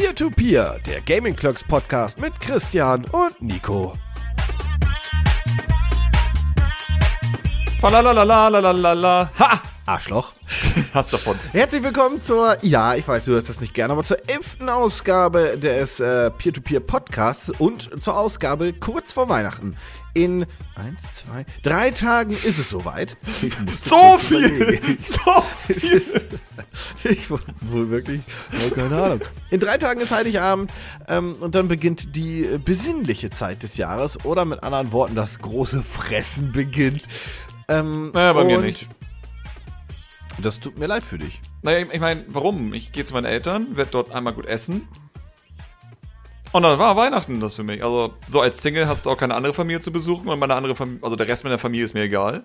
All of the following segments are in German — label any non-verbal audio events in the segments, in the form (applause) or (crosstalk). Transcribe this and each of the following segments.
Peer-to-Peer, der Gaming Clocks Podcast mit Christian und Nico. Falalalalalalalala. Ha! Arschloch. Hast davon. Herzlich willkommen zur, ja, ich weiß, du hörst das nicht gerne, aber zur elften Ausgabe des äh, Peer-to-Peer Podcasts und zur Ausgabe kurz vor Weihnachten. In eins, zwei, drei Tagen ist es soweit. So viel! überlegen. (laughs) So viel! ist, ich wohl wohl wirklich, oh, keine Ahnung. In drei Tagen ist Heiligabend ähm, und dann beginnt die besinnliche Zeit des Jahres oder mit anderen Worten das große Fressen beginnt. Ähm, Naja, bei mir nicht. Das tut mir leid für dich. Naja, ich meine, warum? Ich gehe zu meinen Eltern, werde dort einmal gut essen. Und dann war Weihnachten das für mich. Also, so als Single hast du auch keine andere Familie zu besuchen und meine andere Familie, also der Rest meiner Familie ist mir egal.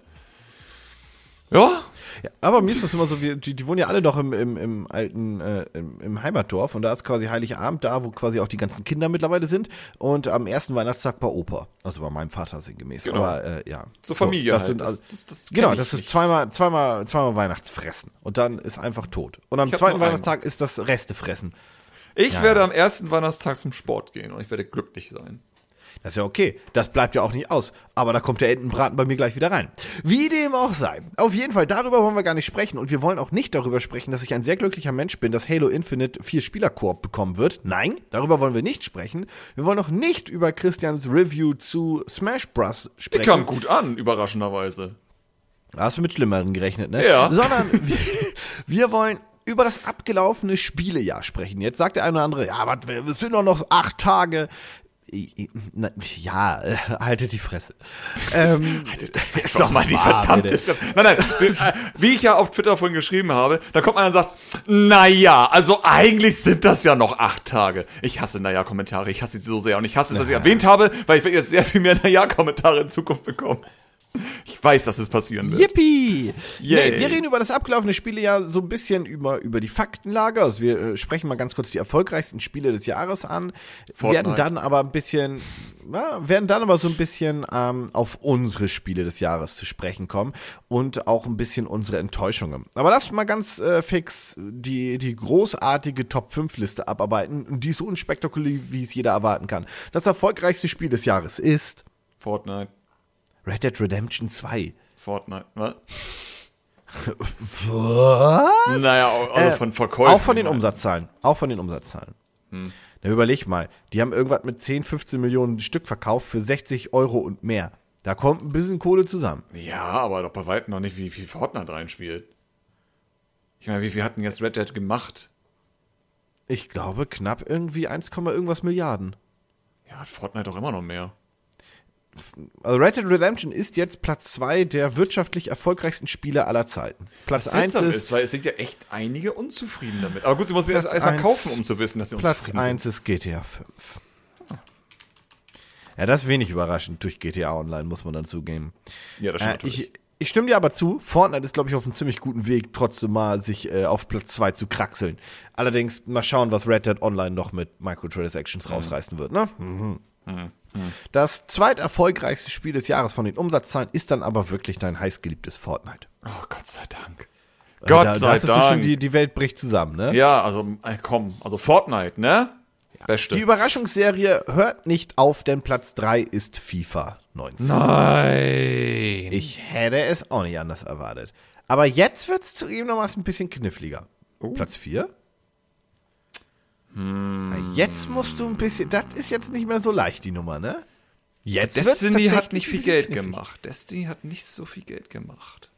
Ja, Ja, aber mir ist das immer so, wir, die, die wohnen ja alle noch im, im, im alten, äh, im, im Heimatdorf und da ist quasi Heiligabend da, wo quasi auch die ganzen Kinder mittlerweile sind und am ersten Weihnachtstag bei Opa, also bei meinem Vater sinngemäß. Genau. Aber äh, ja. so Familie das halt. Sind, Das- also, das- das kenn genau, das ist nicht. zweimal, zweimal, zweimal Weihnachtsfressen und dann ist einfach tot. Und am zweiten Weihnachtstag ist das Restefressen. ich Ja, werde am ersten Weihnachtstag zum Sport gehen und ich werde glücklich sein. Das ist ja okay. Das bleibt ja auch nicht aus. Aber da kommt der Entenbraten bei mir gleich wieder rein. Wie dem auch sei. Auf jeden Fall, darüber wollen wir gar nicht sprechen. Und wir wollen auch nicht darüber sprechen, dass ich ein sehr glücklicher Mensch bin, dass Halo Infinite vier Spieler-Koop bekommen wird. Nein, darüber wollen wir nicht sprechen. Wir wollen auch nicht über Christians Review zu Smash Bros. Die sprechen. kam gut an, überraschenderweise. Hast du mit Schlimmeren gerechnet, ne? Ja. Sondern wir, wir wollen über das abgelaufene Spielejahr sprechen. Jetzt sagt der eine oder andere, ja, aber es sind doch noch acht Tage. Na, Ja, äh, haltet die Fresse. (laughs) Ähm, (laughs) Ist doch mal die verdammte Fresse. Nein, nein, das, äh, (laughs) wie ich ja auf Twitter vorhin geschrieben habe, da kommt einer und sagt, naja, also eigentlich sind das ja noch acht Tage. Ich hasse naja-Kommentare, ich hasse sie so sehr und ich hasse es, dass ich erwähnt habe, weil ich werde jetzt sehr viel mehr naja-Kommentare in Zukunft bekommen. (laughs) Ich weiß, dass es passieren wird. Yippie! Yay. Nee, wir reden über das abgelaufene Spielejahr so ein bisschen über, über die Faktenlage. Also wir äh, sprechen mal ganz kurz die erfolgreichsten Spiele des Jahres an. Fortnite. Werden dann aber ein bisschen, ja, werden dann aber so ein bisschen ähm, auf unsere Spiele des Jahres zu sprechen kommen und auch ein bisschen unsere Enttäuschungen. Aber lass mal ganz äh, fix die, die großartige Top 5 Liste abarbeiten. Und die ist so unspektakulär, wie es jeder erwarten kann. Das erfolgreichste Spiel des Jahres ist Fortnite, Red Dead Redemption 2. Fortnite, was? Was? Naja, also Äh, von Verkäufen. Auch von den. Umsatzzahlen. Auch von den Umsatzzahlen. Na, überleg mal. Die haben irgendwas mit 10, 15 Millionen Stück verkauft für 60 Euro und mehr. Da kommt ein bisschen Kohle zusammen. Ja, aber doch bei weitem noch nicht, wie viel Fortnite reinspielt. Ich meine, wie viel hatten jetzt Red Dead gemacht? Ich glaube, knapp irgendwie 1, irgendwas Milliarden. Ja, hat Fortnite doch immer noch mehr. Also Red Dead Redemption ist jetzt Platz 2 der wirtschaftlich erfolgreichsten Spiele aller Zeiten. Platz 1 seltsam ist, ist, weil es sind ja echt einige unzufrieden damit. Aber gut, sie muss erst Platz erstmal eins- kaufen, um zu wissen, dass sie Platz unzufrieden 1 ist GTA 5. Ja, das ist wenig überraschend durch GTA Online, muss man dann zugeben. sind. Ja, das Äh, stimmt natürlich. ich, ich stimme dir aber zu, Fortnite ist, glaube ich, auf einem ziemlich guten Weg, trotzdem mal sich äh, auf Platz 2 zu kraxeln. Allerdings mal schauen, was Red Dead Online noch mit Microtransactions rausreißen wird, ne? Mhm. Das zweiterfolgreichste Spiel des Jahres von den Umsatzzahlen ist dann aber wirklich dein heißgeliebtes Fortnite. oh, Gott sei Dank. Äh, Gott da, sei da hattest du schon, Dank. die, die Welt bricht zusammen, ne? ja, also, äh, komm, also Fortnite, ne? Beste. Die Überraschungsserie hört nicht auf, denn Platz 3 ist FIFA 19. Nein. Ich hätte es auch nicht anders erwartet. Aber jetzt wird es zugegebenermaßen ein bisschen kniffliger. Oh. Platz 4? Hm. Jetzt musst du ein bisschen. Das ist jetzt nicht mehr so leicht, die Nummer, ne? Jetzt Destiny hat nicht viel Geld knifflig. gemacht. Destiny hat nicht so viel Geld gemacht.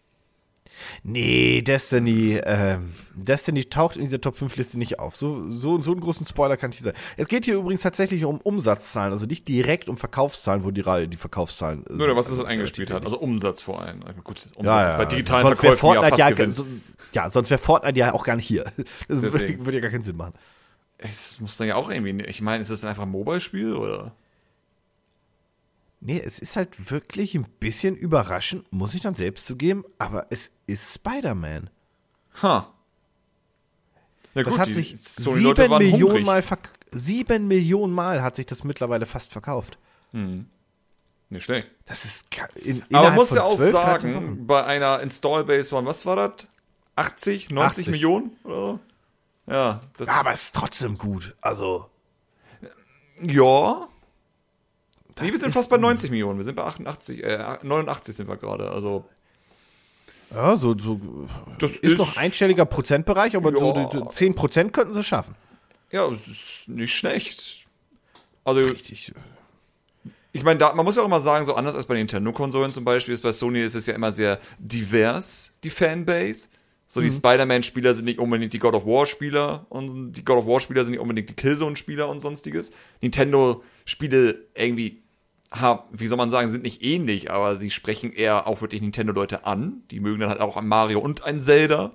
Nee, Destiny, ähm, Destiny taucht in dieser Top 5 Liste nicht auf. So, so, so einen großen Spoiler kann ich nicht sagen. Es geht hier übrigens tatsächlich um Umsatzzahlen, also nicht direkt um Verkaufszahlen, wo die Reihe, die Verkaufszahlen. äh, Nur, sind. was es Also eingespielt hat. Also Umsatz vor allem. Also Gut, Umsatz Ja, ist bei ja. digitalen sonst Verkäufen ja Fortnite fast ja, so, ja, sonst wäre Fortnite ja auch gar nicht hier. (laughs) Das Deswegen. würde ja gar keinen Sinn machen. Es muss dann ja auch irgendwie. Ich meine, ist das einfach ein Mobile-Spiel oder? Nee, es ist halt wirklich ein bisschen überraschend, muss ich dann selbst zugeben, aber es ist Spider-Man. Ha. Ja, Das gut, hat sich sieben Millionen. Mal sieben Millionen Mal hat sich das mittlerweile fast verkauft. Nicht schlecht. Das ist in, Aber muss ja auch 12, 13 sagen, bei einer Install-Base von, was war das? 80, 90 80. Millionen? Oder? So? Ja, das Aber es ist trotzdem gut. Also. Ja. Nee, wir sind ist fast bei 90 Millionen. Wir sind bei 88, äh, 89 sind wir gerade. Also, Ja, so, so das ist, noch einstelliger Prozentbereich, aber so, Ja. die- die 10% könnten sie schaffen. Ja, es ist nicht schlecht. Also, Richtig. ich meine, man muss ja auch immer sagen, so anders als bei Nintendo-Konsolen zum Beispiel, ist bei Sony ist es ja immer sehr divers, die Fanbase. So, die Spider-Man-Spieler sind nicht unbedingt die God of War-Spieler und die God of War-Spieler sind nicht unbedingt die Killzone-Spieler und sonstiges. Nintendo-Spiele irgendwie, ha, wie soll man sagen, sind nicht ähnlich, aber sie sprechen eher auch wirklich Nintendo-Leute an. Die mögen dann halt auch ein Mario und ein Zelda.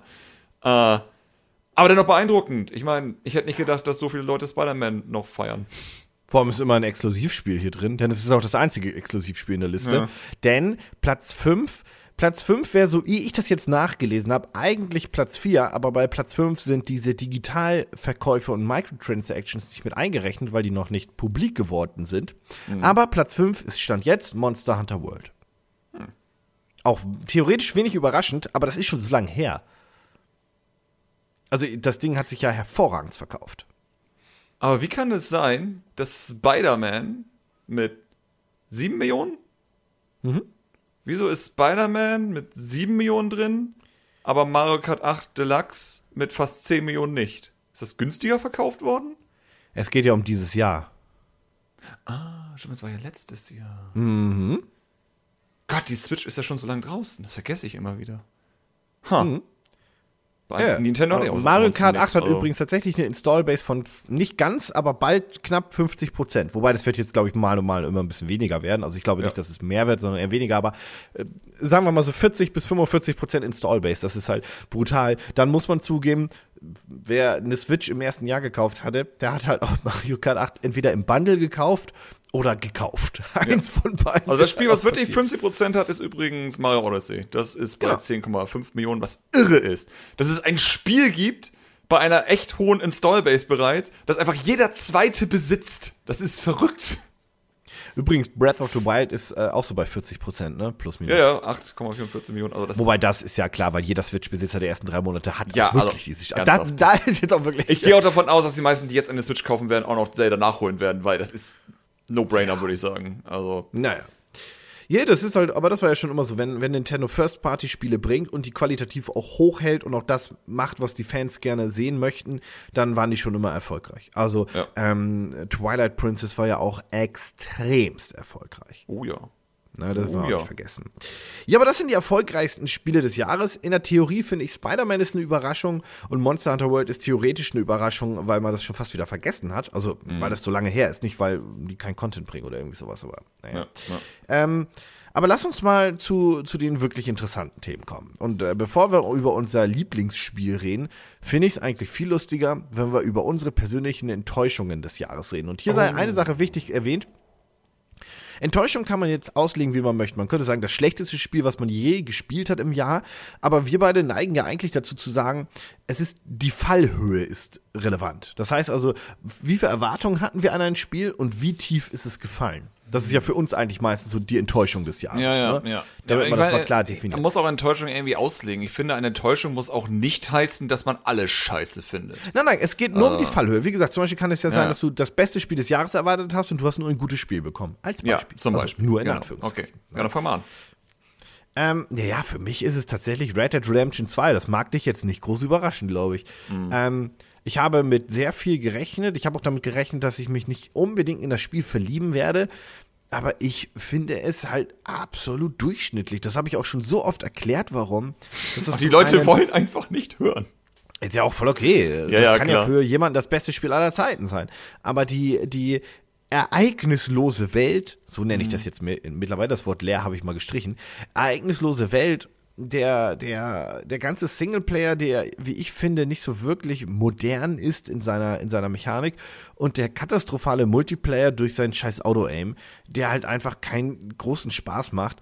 Äh, aber dennoch beeindruckend. Ich meine, ich hätte nicht gedacht, dass so viele Leute Spider-Man noch feiern. Vor allem ist immer ein Exklusivspiel hier drin, denn es ist auch das einzige Exklusivspiel in der Liste. Ja. Denn Platz 5, Platz 5 wäre so, wie ich das jetzt nachgelesen habe, eigentlich Platz 4, aber bei Platz 5 sind diese Digitalverkäufe und Microtransactions nicht mit eingerechnet, weil die noch nicht publik geworden sind. Aber Platz 5 ist Stand jetzt Monster Hunter World. Auch theoretisch wenig überraschend, aber das ist schon so lange her. Also das Ding hat sich ja hervorragend verkauft. Aber wie kann es sein, dass Spider-Man mit 7 Millionen? Wieso ist Spider-Man mit 7 Millionen drin, aber Mario Kart 8 Deluxe mit fast 10 Millionen nicht? Ist das günstiger verkauft worden? Es geht ja um dieses Jahr. Ah, stimmt, das war ja letztes Jahr. Mhm. Gott, die Switch ist ja schon so lange draußen. Das vergesse ich immer wieder. Ha. Bei Ja, Nintendo hat aber ja auch Mario Kart nichts, 8 hat also- übrigens tatsächlich eine Installbase von nicht ganz, aber bald knapp 50 Prozent. Wobei das wird jetzt, glaube ich, mal und mal immer ein bisschen weniger werden. Also ich glaube Ja. nicht, dass es mehr wird, sondern eher weniger. Aber äh, sagen wir mal so 40 bis 45 Prozent Installbase. Das ist halt brutal. Dann muss man zugeben, wer eine Switch im ersten Jahr gekauft hatte, der hat halt auch (laughs) Mario Kart 8 entweder im Bundle gekauft oder gekauft. (laughs) Eins von beiden. Also das Spiel, was wirklich passiert. 50% hat, ist übrigens Mario Odyssey. Das ist bei Genau. 10,5 Millionen, was irre ist. Dass es ein Spiel gibt, bei einer echt hohen Installbase bereits, das einfach jeder Zweite besitzt. Das ist verrückt. Übrigens, Breath of the Wild ist äh, auch so bei 40 Prozent, ne? Plus minus. Ja, ja, 8,44 Millionen. Also das Wobei das ist ja klar, weil jeder Switch-Besitzer der ersten drei Monate hat Ja, auch wirklich also, dieses da, da ist jetzt auch wirklich. ich gehe auch davon aus, dass die meisten, die jetzt eine Switch kaufen werden, auch noch Zelda nachholen werden, weil das ist No-Brainer, würde ich sagen. Also, naja. Ja, das ist halt, aber das war ja schon immer so, wenn, wenn Nintendo First-Party-Spiele bringt und die qualitativ auch hochhält und auch das macht, was die Fans gerne sehen möchten, dann waren die schon immer erfolgreich. Also Ja. ähm, Twilight Princess war ja auch extremst erfolgreich. oh ja. Ne, das Oh war auch ja. nicht vergessen. Ja, aber das sind die erfolgreichsten Spiele des Jahres. In der Theorie finde ich Spider-Man ist eine Überraschung und Monster Hunter World ist theoretisch eine Überraschung, weil man das schon fast wieder vergessen hat. Also, Mhm. weil das so lange her ist, nicht weil die kein Content bringen oder irgendwie sowas, aber naja. Ja, ja. Ähm, aber lass uns mal zu, zu den wirklich interessanten Themen kommen. Und äh, bevor wir über unser Lieblingsspiel reden, finde ich es eigentlich viel lustiger, wenn wir über unsere persönlichen Enttäuschungen des Jahres reden. Und hier sei eine Sache wichtig erwähnt. Enttäuschung kann man jetzt auslegen, wie man möchte. Man könnte sagen, das schlechteste Spiel, was man je gespielt hat im Jahr. Aber wir beide neigen ja eigentlich dazu zu sagen, es ist, die Fallhöhe ist relevant. Das heißt also, wie viele Erwartungen hatten wir an ein Spiel und wie tief ist es gefallen? Das ist ja für uns eigentlich meistens so die Enttäuschung des Jahres. Ja, ja, ne? ja. Damit Ja, man das mal meine, klar definiert. Man muss auch Enttäuschung irgendwie auslegen. Ich finde, eine Enttäuschung muss auch nicht heißen, dass man alles scheiße findet. Nein, nein, es geht nur um die Fallhöhe. Wie gesagt, zum Beispiel kann es ja, sein. Ja. dass du das beste Spiel des Jahres erwartet hast und du hast nur ein gutes Spiel bekommen. Als Ja, Beispiel. zum Also Beispiel. nur in genau. Anführungszeichen. Okay, ja, dann fang mal an. Ähm, ja, ja, für mich ist es tatsächlich Red Dead Redemption 2. Das mag dich jetzt nicht groß überraschen, glaube ich. Ähm, ich habe mit sehr viel gerechnet. Ich habe auch damit gerechnet, dass ich mich nicht unbedingt in das Spiel verlieben werde. Aber ich finde es halt absolut durchschnittlich. Das habe ich auch schon so oft erklärt, warum. Das Die Leute wollen einfach nicht hören. ist ja auch voll okay. Ja, das ja, kann klar. ja für jemanden das beste Spiel aller Zeiten sein. Aber die, die ereignislose Welt, so nenne ich Mhm. das jetzt mi- mittlerweile, das Wort leer habe ich mal gestrichen, ereignislose Welt, der, der, der ganze Singleplayer, der, wie ich finde, nicht so wirklich modern ist in seiner, in seiner Mechanik und der katastrophale Multiplayer durch seinen scheiß Auto-Aim, der halt einfach keinen großen Spaß macht,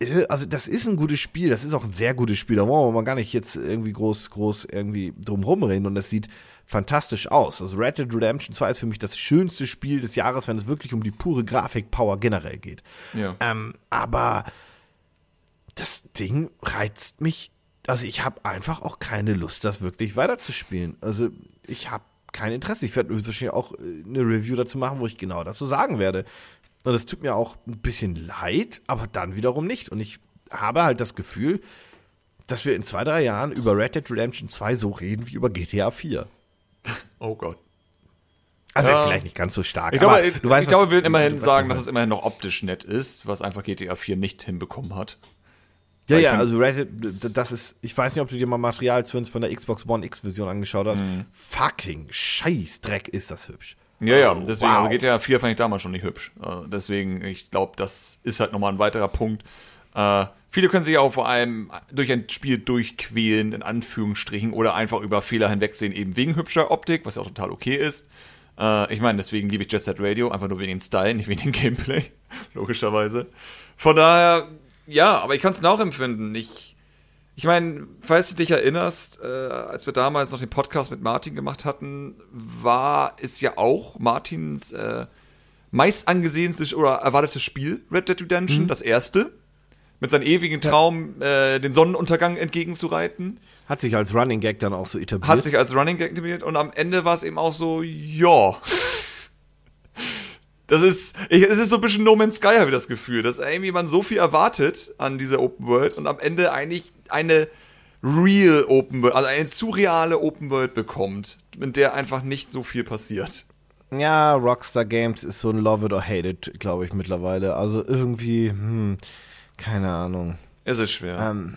äh, also das ist ein gutes Spiel, das ist auch ein sehr gutes Spiel, da wollen wir mal gar nicht jetzt irgendwie groß, groß irgendwie drum rumreden und das sieht fantastisch aus. Also Red Dead Redemption 2 ist für mich das schönste Spiel des Jahres, wenn es wirklich um die pure Grafikpower generell geht. Ja. Ähm, aber das Ding reizt mich. Also ich habe einfach auch keine Lust, das wirklich weiterzuspielen. Also ich habe kein Interesse. Ich werde höchstwahrscheinlich auch äh, eine Review dazu machen, wo ich genau das so sagen werde. Und das tut mir auch ein bisschen leid, aber dann wiederum nicht. Und ich habe halt das Gefühl, dass wir in zwei, drei Jahren über Red Dead Redemption 2 so reden wie über GTA 4. (laughs) Oh Gott. Also Ja. vielleicht nicht ganz so stark. Ich glaube, ich, weißt, ich glaube, wir werden immerhin sagen, dass es immerhin noch optisch nett ist, was einfach GTA 4 nicht hinbekommen hat. Ja, ja, also Red Dead, das ist, ich weiß nicht, ob du dir mal Material zu uns von der Xbox One X-Version angeschaut hast. Mhm. Fucking Scheißdreck ist das hübsch. Ja, ja, deswegen, wow. also GTA 4 fand ich damals schon nicht hübsch. Äh, deswegen, ich glaube, das ist halt nochmal ein weiterer Punkt. Äh, viele können sich auch vor allem durch ein Spiel durchquälen, in Anführungsstrichen, oder einfach über Fehler hinwegsehen, eben wegen hübscher Optik, was ja auch total okay ist. Äh, ich meine, deswegen liebe ich Jet Set Radio, einfach nur wegen den Style, nicht wegen dem Gameplay, (laughs) logischerweise. Von daher, ja, aber ich kann es nachempfinden. Ich, ich meine, falls du dich erinnerst, äh, als wir damals noch den Podcast mit Martin gemacht hatten, war es ja auch Martins äh, meist angesehenstes oder erwartetes Spiel, Red Dead Redemption, das erste. Mit seinem ewigen Traum, äh, den Sonnenuntergang entgegenzureiten. Hat sich als Running Gag dann auch so etabliert. Hat sich als Running Gag etabliert und am Ende war es eben auch so, ja. Das ist, ich, es ist so ein bisschen No Man's Sky, habe ich das Gefühl, dass irgendwie man so viel erwartet an dieser Open World und am Ende eigentlich eine real Open World, also eine surreale Open World bekommt, in der einfach nicht so viel passiert. Ja, Rockstar Games ist so ein Love it or hate it, glaube ich, mittlerweile. Also irgendwie, hm, keine Ahnung. Es ist schwer. Ähm,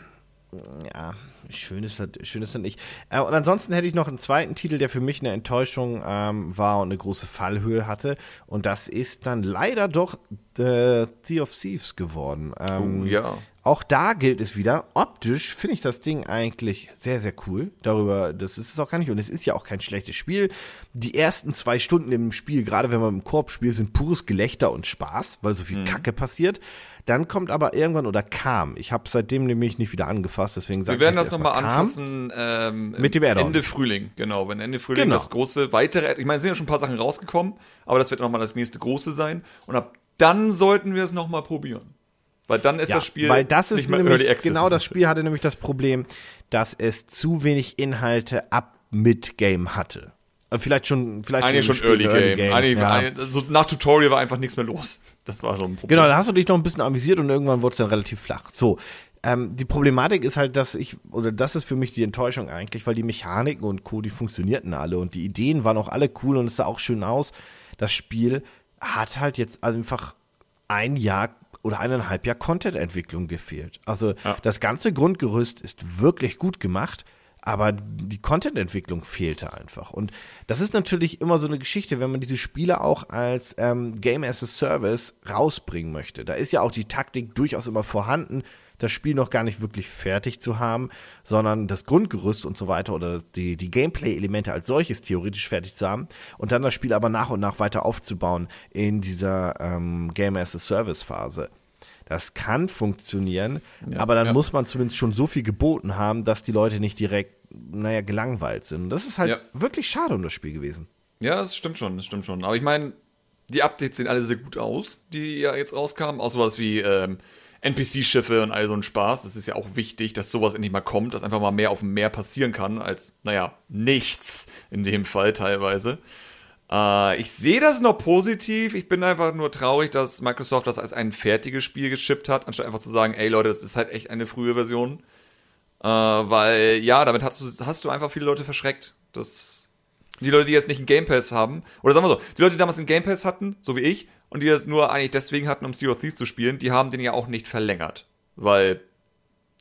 ja, schön ist das, schön ist das nicht. Äh, und ansonsten hätte ich noch einen zweiten Titel, der für mich eine Enttäuschung ähm, war und eine große Fallhöhe hatte. Und das ist dann leider doch äh, Sea of Thieves geworden. Ähm, Oh, ja. Auch da gilt es wieder, optisch finde ich das Ding eigentlich sehr, sehr cool. Darüber, das ist es auch gar nicht. Und es ist ja auch kein schlechtes Spiel. Die ersten zwei Stunden im Spiel, gerade wenn man im Korb spielt, sind pures Gelächter und Spaß, weil so Mhm. viel Kacke passiert. Dann kommt aber irgendwann oder kam. Ich habe seitdem nämlich nicht wieder angefasst, deswegen sage Wir werden ich das nochmal anfassen ähm, Mit dem Add-on. Ende Frühling, genau. Wenn Ende Frühling Genau. das große weitere, ich meine, es sind ja schon ein paar Sachen rausgekommen, aber das wird nochmal das nächste große sein. Und ab dann sollten wir es nochmal probieren. Weil dann ist Ja, das Spiel weil das ist nämlich, genau das Spiel hatte nämlich das Problem, dass es zu wenig Inhalte ab Mid-Game hatte. Vielleicht schon, vielleicht Eigentlich schon spät Early Game. Eigentlich, ja. eigentlich- so nach Tutorial war einfach nichts mehr los. (laughs) Das war schon ein Problem. Genau, da hast du dich noch ein bisschen amüsiert und irgendwann wurde es dann relativ flach. So, ähm, die Problematik ist halt, dass ich, oder das ist für mich die Enttäuschung eigentlich, weil die Mechaniken und Co., die funktionierten alle und die Ideen waren auch alle cool und es sah auch schön aus. Das Spiel hat halt jetzt einfach ein Jahr oder eineinhalb Jahr Content-Entwicklung gefehlt. Also Ja. das ganze Grundgerüst ist wirklich gut gemacht, aber die Content-Entwicklung fehlte einfach. Und das ist natürlich immer so eine Geschichte, wenn man diese Spiele auch als ähm, Game as a Service rausbringen möchte. Da ist ja auch die Taktik durchaus immer vorhanden, das Spiel noch gar nicht wirklich fertig zu haben, sondern das Grundgerüst und so weiter oder die, die Gameplay-Elemente als solches theoretisch fertig zu haben und dann das Spiel aber nach und nach weiter aufzubauen in dieser ähm, Game as a Service-Phase. Das kann funktionieren, aber dann ja. muss man zumindest schon so viel geboten haben, dass die Leute nicht direkt, naja, gelangweilt sind. Und das ist halt Ja. wirklich schade um das Spiel gewesen. Ja, das stimmt schon, das stimmt schon. Aber ich meine, die Updates sehen alle sehr gut aus, die ja jetzt rauskamen. Auch sowas wie ähm, NPC-Schiffe und all so ein Spaß. Das ist ja auch wichtig, dass sowas endlich mal kommt, dass einfach mal mehr auf dem Meer passieren kann, als, naja, nichts in dem Fall teilweise. Äh, ich sehe das noch positiv. Ich bin einfach nur traurig, dass Microsoft das als ein fertiges Spiel geschippt hat, anstatt einfach zu sagen, ey Leute, das ist halt echt eine frühe Version. Äh, weil, ja, damit hast du, hast du einfach viele Leute verschreckt. Das, die Leute, die jetzt nicht einen Game Pass haben, oder sagen wir so, die Leute, die damals einen Game Pass hatten, so wie ich, und die das nur eigentlich deswegen hatten, um Sea of Thieves zu spielen, die haben den ja auch nicht verlängert. Weil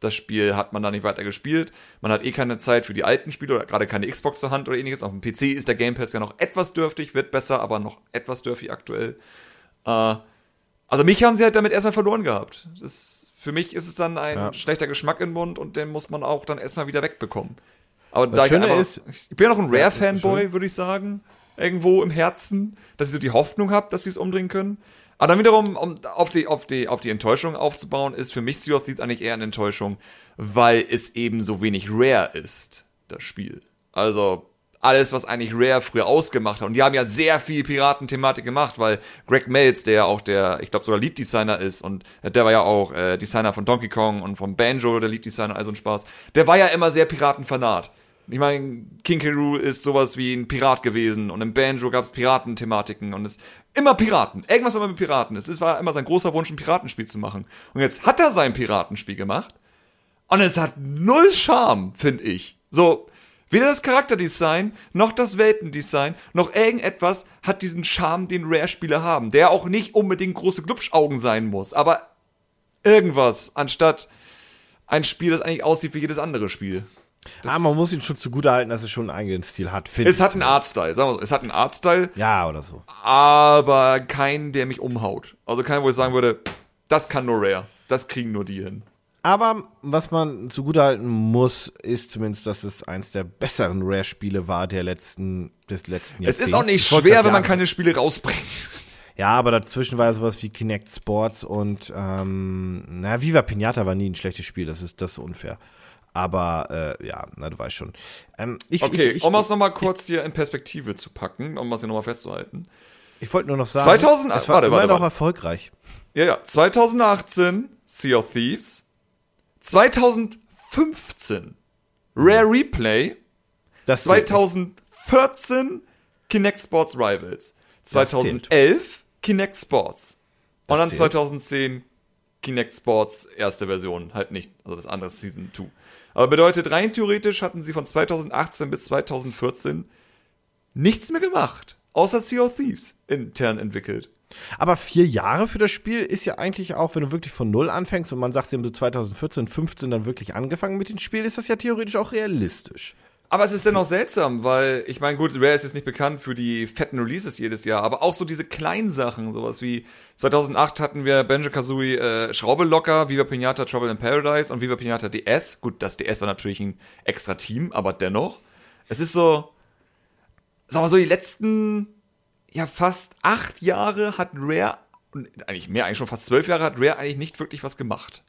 das Spiel hat man da nicht weiter gespielt. Man hat eh keine Zeit für die alten Spiele oder gerade keine Xbox zur Hand oder ähnliches. Auf dem PC ist der Game Pass ja noch etwas dürftig, wird besser, aber noch etwas dürftig aktuell. Äh, also mich haben sie halt damit erstmal verloren gehabt. Das, für mich ist es dann ein Ja. schlechter Geschmack im Mund und den muss man auch dann erstmal wieder wegbekommen. Aber da ich, Schöne einfach, ist- ich bin ja noch ein Rare-Fanboy, würde ich sagen. Irgendwo im Herzen, dass ich so die Hoffnung habe, dass sie es umdrehen können. Aber dann wiederum, um auf die, auf die, auf die Enttäuschung aufzubauen, ist für mich Sea of Thieves eigentlich eher eine Enttäuschung, weil es eben so wenig Rare ist, das Spiel. Also, alles, was eigentlich Rare früher ausgemacht hat. Und die haben ja sehr viel Piratenthematik gemacht, weil Greg Meltz, der ja auch der, ich glaube sogar Lead-Designer ist und der war ja auch äh, Designer von Donkey Kong und von Banjo, der Lead-Designer, also ein Spaß. Der war ja immer sehr Piratenfanat. Ich meine, King K. Rool ist sowas wie ein Pirat gewesen und im Banjo gab es Piratenthematiken und es immer Piraten. Irgendwas war mit Piraten. Es war immer sein großer Wunsch, ein Piratenspiel zu machen. Und jetzt hat er sein Piratenspiel gemacht und es hat null Charme, finde ich. So, weder das Charakterdesign, noch das Weltendesign, noch irgendetwas hat diesen Charme, den Rare-Spiele haben. Der auch nicht unbedingt große Glubschaugen sein muss, aber irgendwas, anstatt ein Spiel, das eigentlich aussieht wie jedes andere Spiel. Das ah, man muss ihn schon zugute halten, dass er schon einen eigenen Stil hat. finde es hat einen. Artstyle, sagen wir so. Es hat einen Artstyle, Ja, oder so. aber keinen, der mich umhaut. Also keinen, wo ich sagen würde, das kann nur Rare. Das kriegen nur die hin. Aber was man zugutehalten muss, ist zumindest, dass es eins der besseren Rare-Spiele war der letzten, des letzten Es Jahrzehnts. ist auch nicht schwer, wenn man keine Spiele rausbringt. Ja, aber dazwischen war ja sowas wie Kinect Sports und, ähm, na, Viva Pinata war nie ein schlechtes Spiel, das ist, das ist unfair. Aber, äh, ja, na, du weißt schon. Ähm, ich, Okay, ich, ich, um es nochmal kurz hier in Perspektive zu packen, um es hier nochmal festzuhalten. ich wollte nur noch sagen, 2000 es war warte, immer warte, noch warte. erfolgreich. Ja, ja, 2018 Sea of Thieves. 2015 Rare Replay. Das zählt nicht. 2014 Kinect Sports Rivals. 2011 Kinect Sports. Und dann zählt. 2010 Kinect Sports erste Version. Halt nicht, also das andere Season 2. Aber bedeutet, rein theoretisch hatten sie von 2018 bis 2014 nichts mehr gemacht. Außer Sea of Thieves intern entwickelt. Aber vier Jahre für das Spiel ist ja eigentlich auch, wenn du wirklich von Null anfängst und man sagt, sie haben so 2014, 15 dann wirklich angefangen mit dem Spiel, ist das ja theoretisch auch realistisch. Aber es ist dennoch seltsam, weil ich meine, gut, Rare ist jetzt nicht bekannt für die fetten Releases jedes Jahr, aber auch so diese kleinen Sachen, sowas wie 2008 hatten wir Banjo Kazooie äh, Schraube locker, Viva Pinata Trouble in Paradise und Viva Pinata DS. Gut, das DS war natürlich ein extra Team, aber dennoch, es ist so, sagen wir so, die letzten ja fast acht Jahre hat Rare eigentlich mehr, eigentlich schon fast zwölf Jahre hat Rare eigentlich nicht wirklich was gemacht.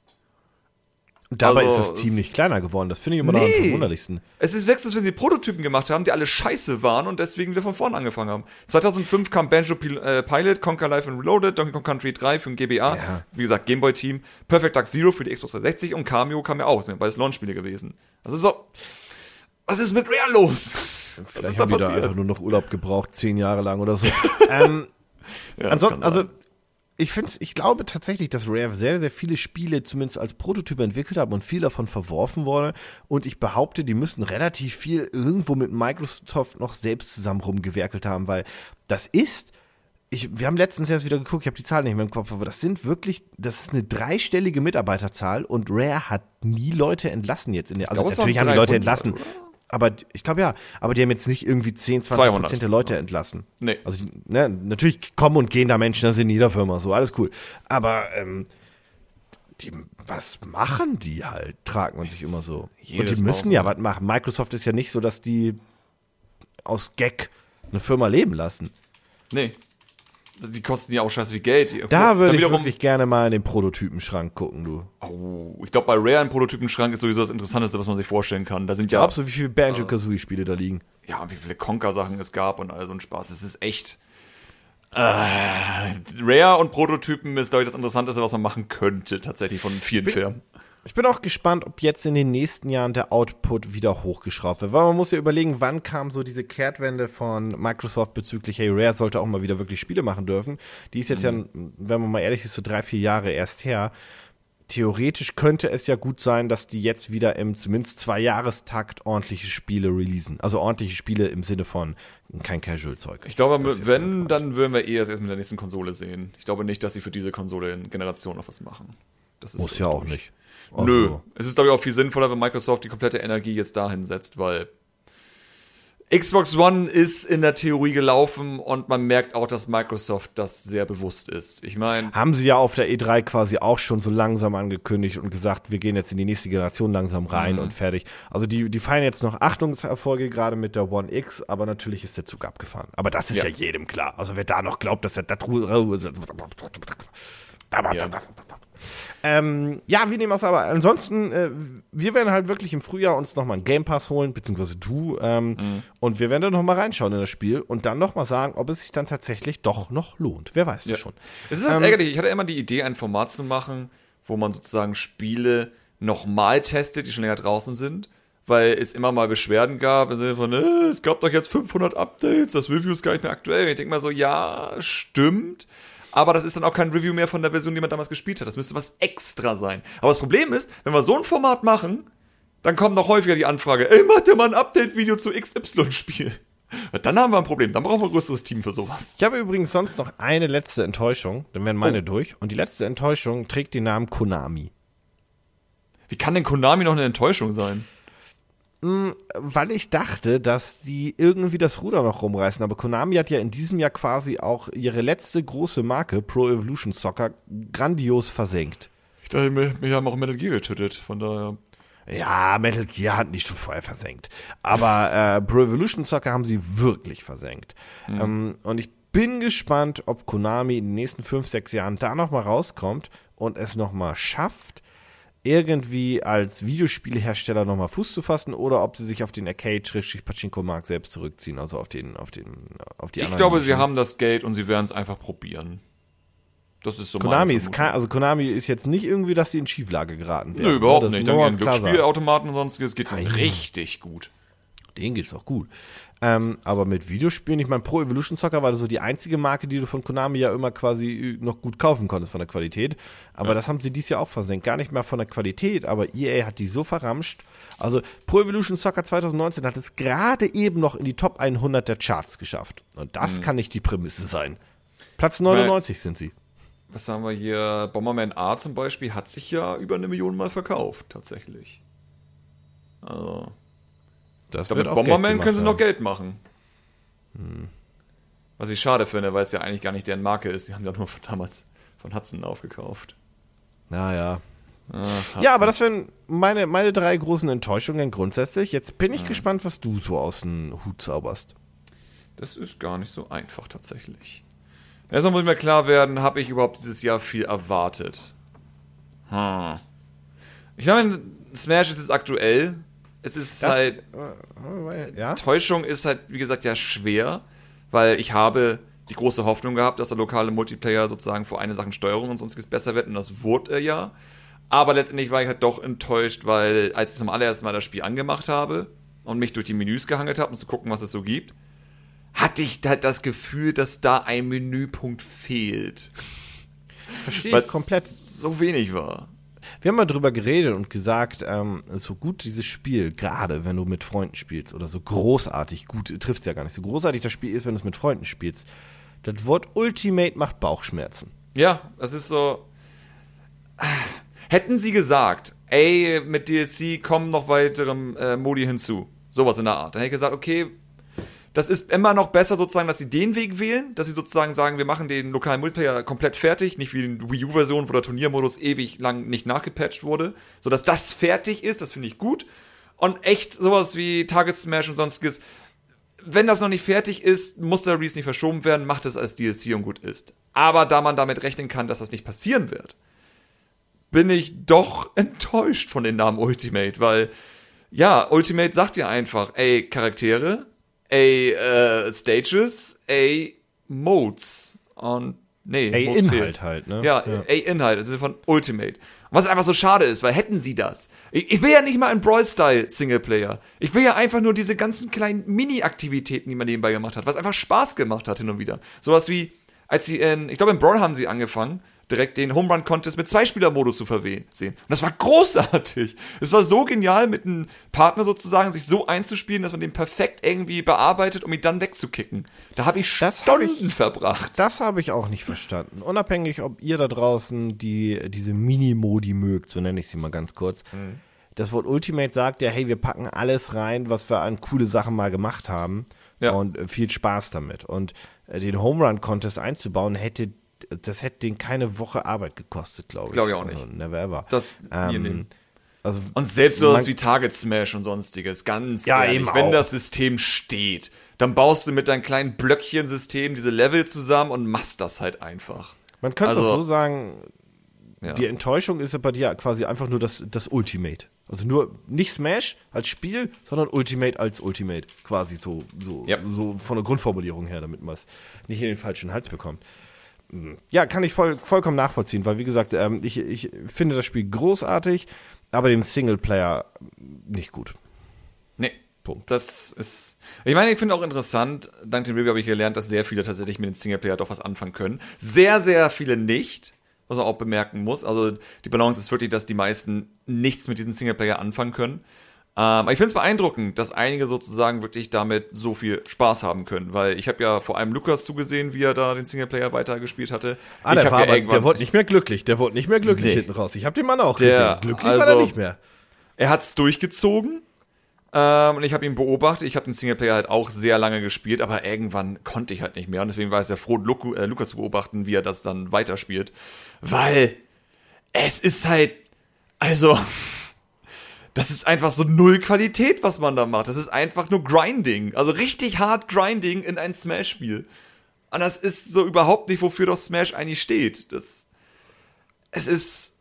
Und dabei Also, ist das Team es- nicht kleiner geworden. Das finde ich immer noch am Nee. verwunderlichsten. Es ist wirklich, als wenn sie Prototypen gemacht haben, die alle scheiße waren und deswegen wieder von vorne angefangen haben. 2005 kam Banjo äh, Pilot, Conquer Life and Reloaded, Donkey Kong Country 3 für den GBA, Ja. wie gesagt, Gameboy Team, Perfect Dark Zero für die Xbox 360 und Cameo kam ja auch, sind beides Launch-Spiele gewesen. Also so, was ist mit Rare los? Vielleicht ist da haben die da einfach nur noch Urlaub gebraucht, zehn Jahre lang oder so. (laughs) ähm, Ja, das ansonsten, also. Ich finde, ich glaube tatsächlich, dass Rare sehr, sehr viele Spiele zumindest als Prototype entwickelt haben und viel davon verworfen wurde. Und ich behaupte, die müssen relativ viel irgendwo mit Microsoft noch selbst zusammen rumgewerkelt haben, weil das ist. Ich, wir haben letztens erst wieder geguckt, ich habe die Zahl nicht mehr im Kopf, aber das sind wirklich, das ist eine dreistellige Mitarbeiterzahl und Rare hat nie Leute entlassen jetzt in der. Also natürlich haben die Leute 300, entlassen. Aber ich glaube ja, aber die haben jetzt nicht irgendwie 10, 20 200. Prozent der Leute entlassen. Nee. Also ne, natürlich kommen und gehen da Menschen, das ist in jeder Firma so, alles cool. Aber ähm, die, was machen die halt, fragt man sich immer so. Und die müssen ja was machen. Microsoft ist ja nicht so, dass die aus Gag eine Firma leben lassen. Nee. Die kosten ja auch scheiße wie Geld. Die- Da würde ich wirklich gerne mal in den Prototypenschrank gucken, du. Oh, ich glaube, bei Rare ein Prototypenschrank ist sowieso das Interessanteste, was man sich vorstellen kann. Da sind ja Glaubst du, wie viele Banjo-Kazooie-Spiele da liegen? ja, wie viele Conker-Sachen es gab und all so ein Spaß. Es ist echt. Äh, Rare und Prototypen ist, glaube ich, das Interessanteste, was man machen könnte, tatsächlich von vielen Firmen. Ich bin auch gespannt, ob jetzt in den nächsten Jahren der Output wieder hochgeschraubt wird. Weil man muss ja überlegen, wann kam so diese Kehrtwende von Microsoft bezüglich, hey, Rare sollte auch mal wieder wirklich Spiele machen dürfen. Die ist jetzt ja, wenn man mal ehrlich ist, so drei, vier Jahre erst her. Theoretisch könnte es ja gut sein, dass die jetzt wieder im zumindest zwei Jahrestakt ordentliche Spiele releasen. Also ordentliche Spiele im Sinne von kein Casual-Zeug. Ich glaube, wenn, dann würden wir eher erst mit der nächsten Konsole sehen. Ich glaube nicht, dass sie für diese Konsole in Generation noch was machen. Das ist Muss ja auch nicht. Nö. Also, Es ist, glaube ich, auch viel sinnvoller, wenn Microsoft die komplette Energie jetzt dahin setzt, weil Xbox One ist in der Theorie gelaufen und man merkt auch, dass Microsoft das sehr bewusst ist. Ich meine, haben sie ja auf der E3 quasi auch schon so langsam angekündigt und gesagt, wir gehen jetzt in die nächste Generation langsam rein Mhm. und fertig. Also die, die feiern jetzt noch Achtungserfolge gerade mit der One X, aber natürlich ist der Zug abgefahren. Aber das ist ja, Ja. jedem klar. Also wer da noch glaubt, dass er da Ja. Ähm, ja, wir nehmen es aber. Ansonsten, äh, wir werden halt wirklich im Frühjahr uns nochmal einen Game Pass holen, beziehungsweise du. Ähm, Mhm. Und wir werden dann nochmal reinschauen in das Spiel und dann nochmal sagen, ob es sich dann tatsächlich doch noch lohnt. Wer weiß das Ja. schon. Es ist das Ähm, ärgerlich. Ich hatte immer die Idee, ein Format zu machen, wo man sozusagen Spiele nochmal testet, die schon länger draußen sind. weil es immer mal Beschwerden gab, im Sinne von, äh, es gab doch jetzt 500 Updates, das Review ist gar nicht mehr aktuell. Und ich denke mal so, ja, stimmt. Aber das ist dann auch kein Review mehr von der Version, die man damals gespielt hat. Das müsste was extra sein. Aber das Problem ist, wenn wir so ein Format machen, dann kommt noch häufiger die Anfrage, ey, mach dir mal ein Update-Video zu XY-Spiel. Dann haben wir ein Problem. Dann brauchen wir ein größeres Team für sowas. Ich habe übrigens sonst noch eine letzte Enttäuschung. Dann werden meine oh. durch. Und die letzte Enttäuschung trägt den Namen Konami. Wie kann denn Konami noch eine Enttäuschung sein? Hm, weil ich dachte, dass die irgendwie das Ruder noch rumreißen. Aber Konami hat ja in diesem Jahr quasi auch ihre letzte große Marke, Pro Evolution Soccer, grandios versenkt. Ich dachte, wir, wir haben auch Metal Gear getötet, von daher. Ja, Metal Gear hatten die schon vorher versenkt. Aber äh, Pro Evolution Soccer haben sie wirklich versenkt. Mhm. Ähm, und ich bin gespannt, ob Konami in den nächsten fünf, sechs Jahren da nochmal rauskommt und es nochmal schafft, irgendwie als Videospielehersteller nochmal Fuß zu fassen oder ob sie sich auf den Arcade-Pachinko-Markt selbst zurückziehen, also auf den, auf den, auf die Ich glaube, sie haben das Geld und sie werden es einfach probieren. Das ist so Konami ist kein, also Konami ist jetzt nicht irgendwie, dass sie in Schieflage geraten werden. Nö, überhaupt ne? nicht. Dann Glücksspielautomaten und sonstiges geht es ihnen richtig gut. Denen geht's auch gut. Ähm, aber mit Videospielen, ich meine, Pro Evolution Soccer war so die einzige Marke, die du von Konami ja immer quasi noch gut kaufen konntest von der Qualität. Aber ja. das haben sie dieses Jahr auch versenkt. Gar nicht mehr von der Qualität, aber EA hat die so verramscht. Also Pro Evolution Soccer 2019 hat es gerade eben noch in die Top 100 der Charts geschafft. Und das mhm. kann nicht die Prämisse sein. Platz 99 Weil, sind sie was haben wir hier? Bomberman A zum Beispiel hat sich ja über eine Million Mal verkauft, tatsächlich. Also. Das damit Bomberman können sie noch Geld machen. Hm. Was ich schade finde, weil es ja eigentlich gar nicht deren Marke ist. Die haben ja nur (laughs) damals von Hudson aufgekauft. Naja. Ach, ja, aber das wären meine, meine drei großen Enttäuschungen grundsätzlich. Jetzt bin ich ja. gespannt, was du so aus dem Hut zauberst. Das ist gar nicht so einfach tatsächlich. Erstmal muss mir klar werden, habe ich überhaupt dieses Jahr viel erwartet? Hm. Ich glaube, Smash ist es aktuell. Es ist das, halt. Äh, ja? Täuschung ist halt, wie gesagt, ja schwer, weil ich habe die große Hoffnung gehabt, dass der lokale Multiplayer sozusagen vor eine Sachen Steuerung und sonstiges besser wird und das wurde er ja. Aber letztendlich war ich halt doch enttäuscht, weil als ich zum allerersten Mal das Spiel angemacht habe und mich durch die Menüs gehangelt habe, um zu gucken, was es so gibt, hatte ich halt das Gefühl, dass da ein Menüpunkt fehlt. Verstehe ich komplett. so wenig war. Wir haben mal drüber geredet und gesagt, ähm, so gut dieses Spiel, gerade wenn du mit Freunden spielst, oder so großartig, gut, trifft es ja gar nicht, so großartig das Spiel ist, wenn du es mit Freunden spielst. Das Wort Ultimate macht Bauchschmerzen. Ja, das ist so. Hätten sie gesagt, ey, mit DLC kommen noch weitere äh, Modi hinzu. Sowas in der Art. Dann hätte ich gesagt, okay, das ist immer noch besser sozusagen, dass sie den Weg wählen, dass sie sozusagen sagen, wir machen den lokalen Multiplayer komplett fertig, nicht wie die Wii U-Version, wo der Turniermodus ewig lang nicht nachgepatcht wurde, sodass das fertig ist, das finde ich gut. Und echt sowas wie Target Smash und sonstiges, wenn das noch nicht fertig ist, muss der Release nicht verschoben werden, macht es als DLC und gut ist. Aber da man damit rechnen kann, dass das nicht passieren wird, bin ich doch (laughs) enttäuscht von den Namen Ultimate, weil ja, Ultimate sagt ja einfach, ey, Charaktere, A äh, Stages, A Modes und nee, A Inhalt halt, ne? Ja, ja. A Inhalt, also von Ultimate. Was einfach so schade ist, weil hätten sie das. Ich, ich will ja nicht mal ein Brawl-Style Singleplayer. Ich will ja einfach nur diese ganzen kleinen Mini-Aktivitäten, die man nebenbei gemacht hat, was einfach Spaß gemacht hat hin und wieder. Sowas wie, als sie in, ich glaube in Brawl haben sie angefangen, direkt den Home Run Contest mit Zwei-Spieler-Modus zu sehen. Und das war großartig. Es war so genial, mit einem Partner sozusagen sich so einzuspielen, dass man den perfekt irgendwie bearbeitet, um ihn dann wegzukicken. Da habe ich das Stunden hab ich, verbracht. Das habe ich auch nicht verstanden. Unabhängig, ob ihr da draußen die, diese Mini-Modi mögt, so nenne ich sie mal ganz kurz. Mhm. Das Wort Ultimate sagt ja, hey, wir packen alles rein, was wir an coole Sachen mal gemacht haben. Ja. Und äh, viel Spaß damit. Und äh, den Home Run Contest einzubauen, hätte das hätte den keine Woche Arbeit gekostet, glaube ich. Glaube ich auch nicht. Also, never ever. Das ähm, also, und selbst sowas wie Target Smash und sonstiges, ganz ja, ehrlich, eben wenn auch. das System steht, dann baust du mit deinem kleinen Blöckchen-System diese Level zusammen und machst das halt einfach. Man könnte also, so sagen, ja. die Enttäuschung ist ja bei dir quasi einfach nur das, das Ultimate. Also nur nicht Smash als Spiel, sondern Ultimate als Ultimate. Quasi so, so, ja. so von der Grundformulierung her, damit man es nicht in den falschen Hals bekommt. Ja, kann ich voll, vollkommen nachvollziehen, weil wie gesagt, ähm, ich, ich finde das Spiel großartig, aber den Singleplayer nicht gut. Nee. Punkt. Das ist. Ich meine, ich finde auch interessant, dank dem Review habe ich gelernt, dass sehr viele tatsächlich mit dem Singleplayer doch was anfangen können. Sehr, sehr viele nicht, was man auch bemerken muss. Also die Balance ist wirklich, dass die meisten nichts mit diesem Singleplayer anfangen können. Ähm, aber ich finde es beeindruckend, dass einige sozusagen wirklich damit so viel Spaß haben können, weil ich habe ja vor allem Lukas zugesehen, wie er da den Singleplayer weitergespielt hatte. Ah, ich der, war ja aber, der wurde nicht mehr glücklich. Der wurde nicht mehr glücklich Nee. hinten raus. Ich habe den Mann auch Der- gesehen. Glücklich also- war er nicht mehr. Er hat's durchgezogen. Ähm, und ich habe ihn beobachtet. Ich habe den Singleplayer halt auch sehr lange gespielt, aber irgendwann konnte ich halt nicht mehr. Und deswegen war ich sehr froh, Luku, äh, Lukas zu beobachten, wie er das dann weiterspielt. Weil es ist halt, also, das ist einfach so null Qualität, was man da macht. Das ist einfach nur Grinding. Also richtig hart Grinding in ein Smash-Spiel. Und das ist so überhaupt nicht, wofür doch Smash eigentlich steht. Das, es ist,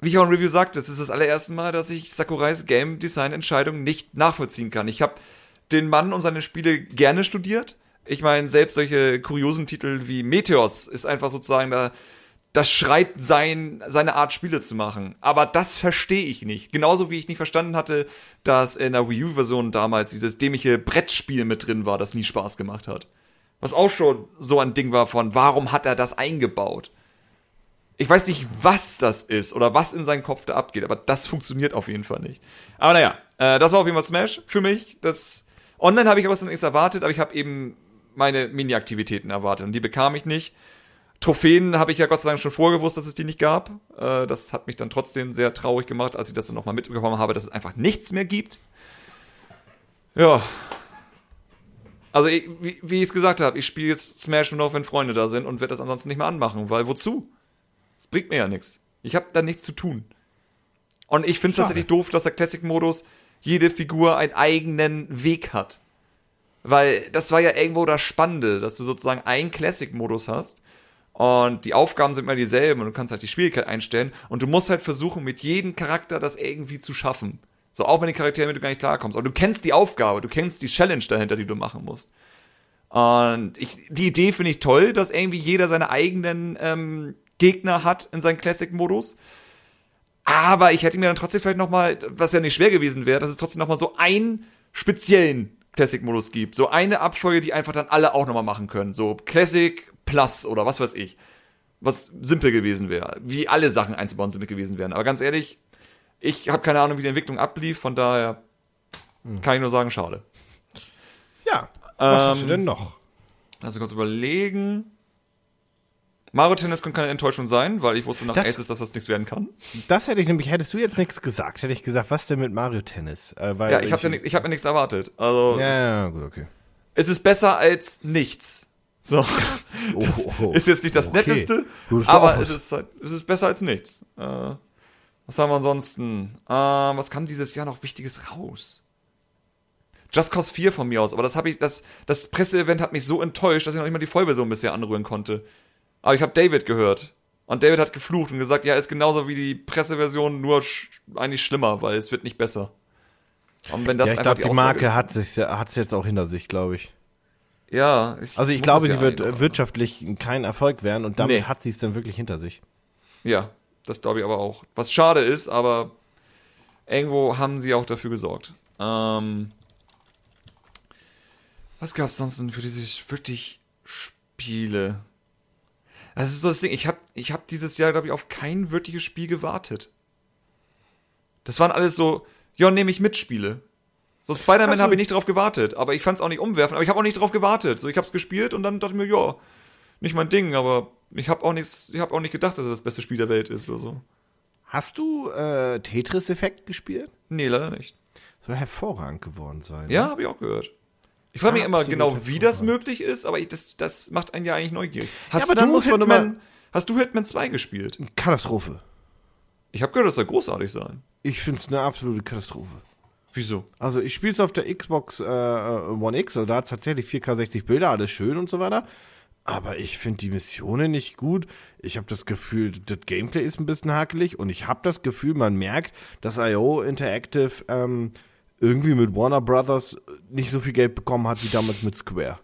wie ich auch im Review sagte, es ist das allererste Mal, dass ich Sakurais Game Design Entscheidungen nicht nachvollziehen kann. Ich habe den Mann und seine Spiele gerne studiert. Ich meine, selbst solche kuriosen Titel wie Meteos ist einfach sozusagen da, das schreit sein, seine Art Spiele zu machen. Aber das verstehe ich nicht. Genauso wie ich nicht verstanden hatte, dass in der Wii U-Version damals dieses dämliche Brettspiel mit drin war, das nie Spaß gemacht hat. Was auch schon so ein Ding war von, warum hat er das eingebaut? Ich weiß nicht, was das ist oder was in seinem Kopf da abgeht, aber das funktioniert auf jeden Fall nicht. Aber naja, äh, das war auf jeden Fall Smash für mich. Das Online habe ich aber nichts erwartet, aber ich habe eben meine Mini-Aktivitäten erwartet und die bekam ich nicht. Trophäen habe ich ja Gott sei Dank schon vorgewusst, dass es die nicht gab. Äh, das hat mich dann trotzdem sehr traurig gemacht, als ich das dann nochmal mitbekommen habe, dass es einfach nichts mehr gibt. Ja. Also, ich, wie, wie ich es gesagt habe, ich spiele jetzt Smash nur noch, wenn Freunde da sind und werde das ansonsten nicht mehr anmachen, weil wozu? Das bringt mir ja nichts. Ich habe da nichts zu tun. Und ich finde es tatsächlich doof, dass der Classic-Modus jede Figur einen eigenen Weg hat. Weil das war ja irgendwo das Spannende, dass du sozusagen einen Classic-Modus hast und die Aufgaben sind immer dieselben und du kannst halt die Schwierigkeit einstellen und du musst halt versuchen, mit jedem Charakter das irgendwie zu schaffen. So, auch wenn die Charaktere mit du gar nicht klarkommst. Aber du kennst die Aufgabe, du kennst die Challenge dahinter, die du machen musst. Und ich, die Idee finde ich toll, dass irgendwie jeder seine eigenen ähm, Gegner hat in seinem Classic-Modus. Aber ich hätte mir dann trotzdem vielleicht noch mal, was ja nicht schwer gewesen wäre, dass es trotzdem noch mal so einen speziellen Classic-Modus gibt. So eine Abfolge, die einfach dann alle auch noch mal machen können. So Classic Plus oder was weiß ich. Was simpel gewesen wäre. Wie alle Sachen einzubauen simpel gewesen wären. Aber ganz ehrlich, ich habe keine Ahnung, wie die Entwicklung ablief. Von daher kann ich nur sagen, schade. Ja. Was hast du Ähm, denn noch? Also kurz überlegen. Mario Tennis könnte keine Enttäuschung sein, weil ich wusste nach Das- Aces, dass das nichts werden kann. Das hätte ich nämlich, hättest du jetzt nichts gesagt, hätte ich gesagt, was denn mit Mario Tennis? Äh, weil Ja, ich habe ja, ich hab ja nichts erwartet. Also Ja, es, ja, gut, okay. es ist besser als nichts. So. (laughs) Das Oh, oh, oh. ist jetzt nicht das Okay. Netteste, war aber es ist, halt, es ist besser als nichts. Äh, was haben wir ansonsten? Äh, was kam dieses Jahr noch Wichtiges raus? Just Cause 4 von mir aus, aber das habe ich, das, das Presseevent hat mich so enttäuscht, dass ich noch nicht mal die Vollversion bisher anrühren konnte. Aber ich habe David gehört. Und David hat geflucht und gesagt, ja, ist genauso wie die Presseversion, nur sch eigentlich schlimmer, weil es wird nicht besser. Und wenn das Ja, ich glaube, die Aussage Marke ist, hat sich hat's jetzt auch hinter sich, glaube ich. Ja, Also ich glaube, es sie ja wird wirtschaftlich kein Erfolg werden und damit Nee. hat sie es dann wirklich hinter sich. Ja, das glaube ich aber auch. Was schade ist, aber irgendwo haben sie auch dafür gesorgt. Ähm, was gab es sonst denn für diese wirklich Spiele? Das ist so das Ding. Ich habe ich hab dieses Jahr, glaube ich, auf kein wirkliches Spiel gewartet. Das waren alles so, ja, nehme ich mit Spiele. So Spider-Man so. habe ich nicht drauf gewartet, aber ich fand es auch nicht umwerfend, aber ich habe auch nicht drauf gewartet. So, ich habe es gespielt und dann dachte ich mir, ja, nicht mein Ding, aber ich habe auch nichts, ich habe auch nicht gedacht, dass es das beste Spiel der Welt ist oder so. Hast du äh, Tetris-Effekt gespielt? Nee, leider nicht. Soll hervorragend geworden sein. Ja, habe ich auch gehört. Ich frage mich immer genau, wie das möglich ist, aber ich, das, das macht einen ja eigentlich neugierig. Hast aber dann du Hitman, hast du Hitman 2 gespielt? Katastrophe. Ich habe gehört, das soll großartig sein. Ich finde es eine absolute Katastrophe. Wieso? Also ich spiele es auf der Xbox äh, One X, also da hat tatsächlich 4K 60 Bilder, alles schön und so weiter. Aber ich finde die Missionen nicht gut. Ich habe das Gefühl, das Gameplay ist ein bisschen hakelig und ich habe das Gefühl, man merkt, dass IO Interactive ähm, irgendwie mit Warner Brothers nicht so viel Geld bekommen hat wie damals mit Square.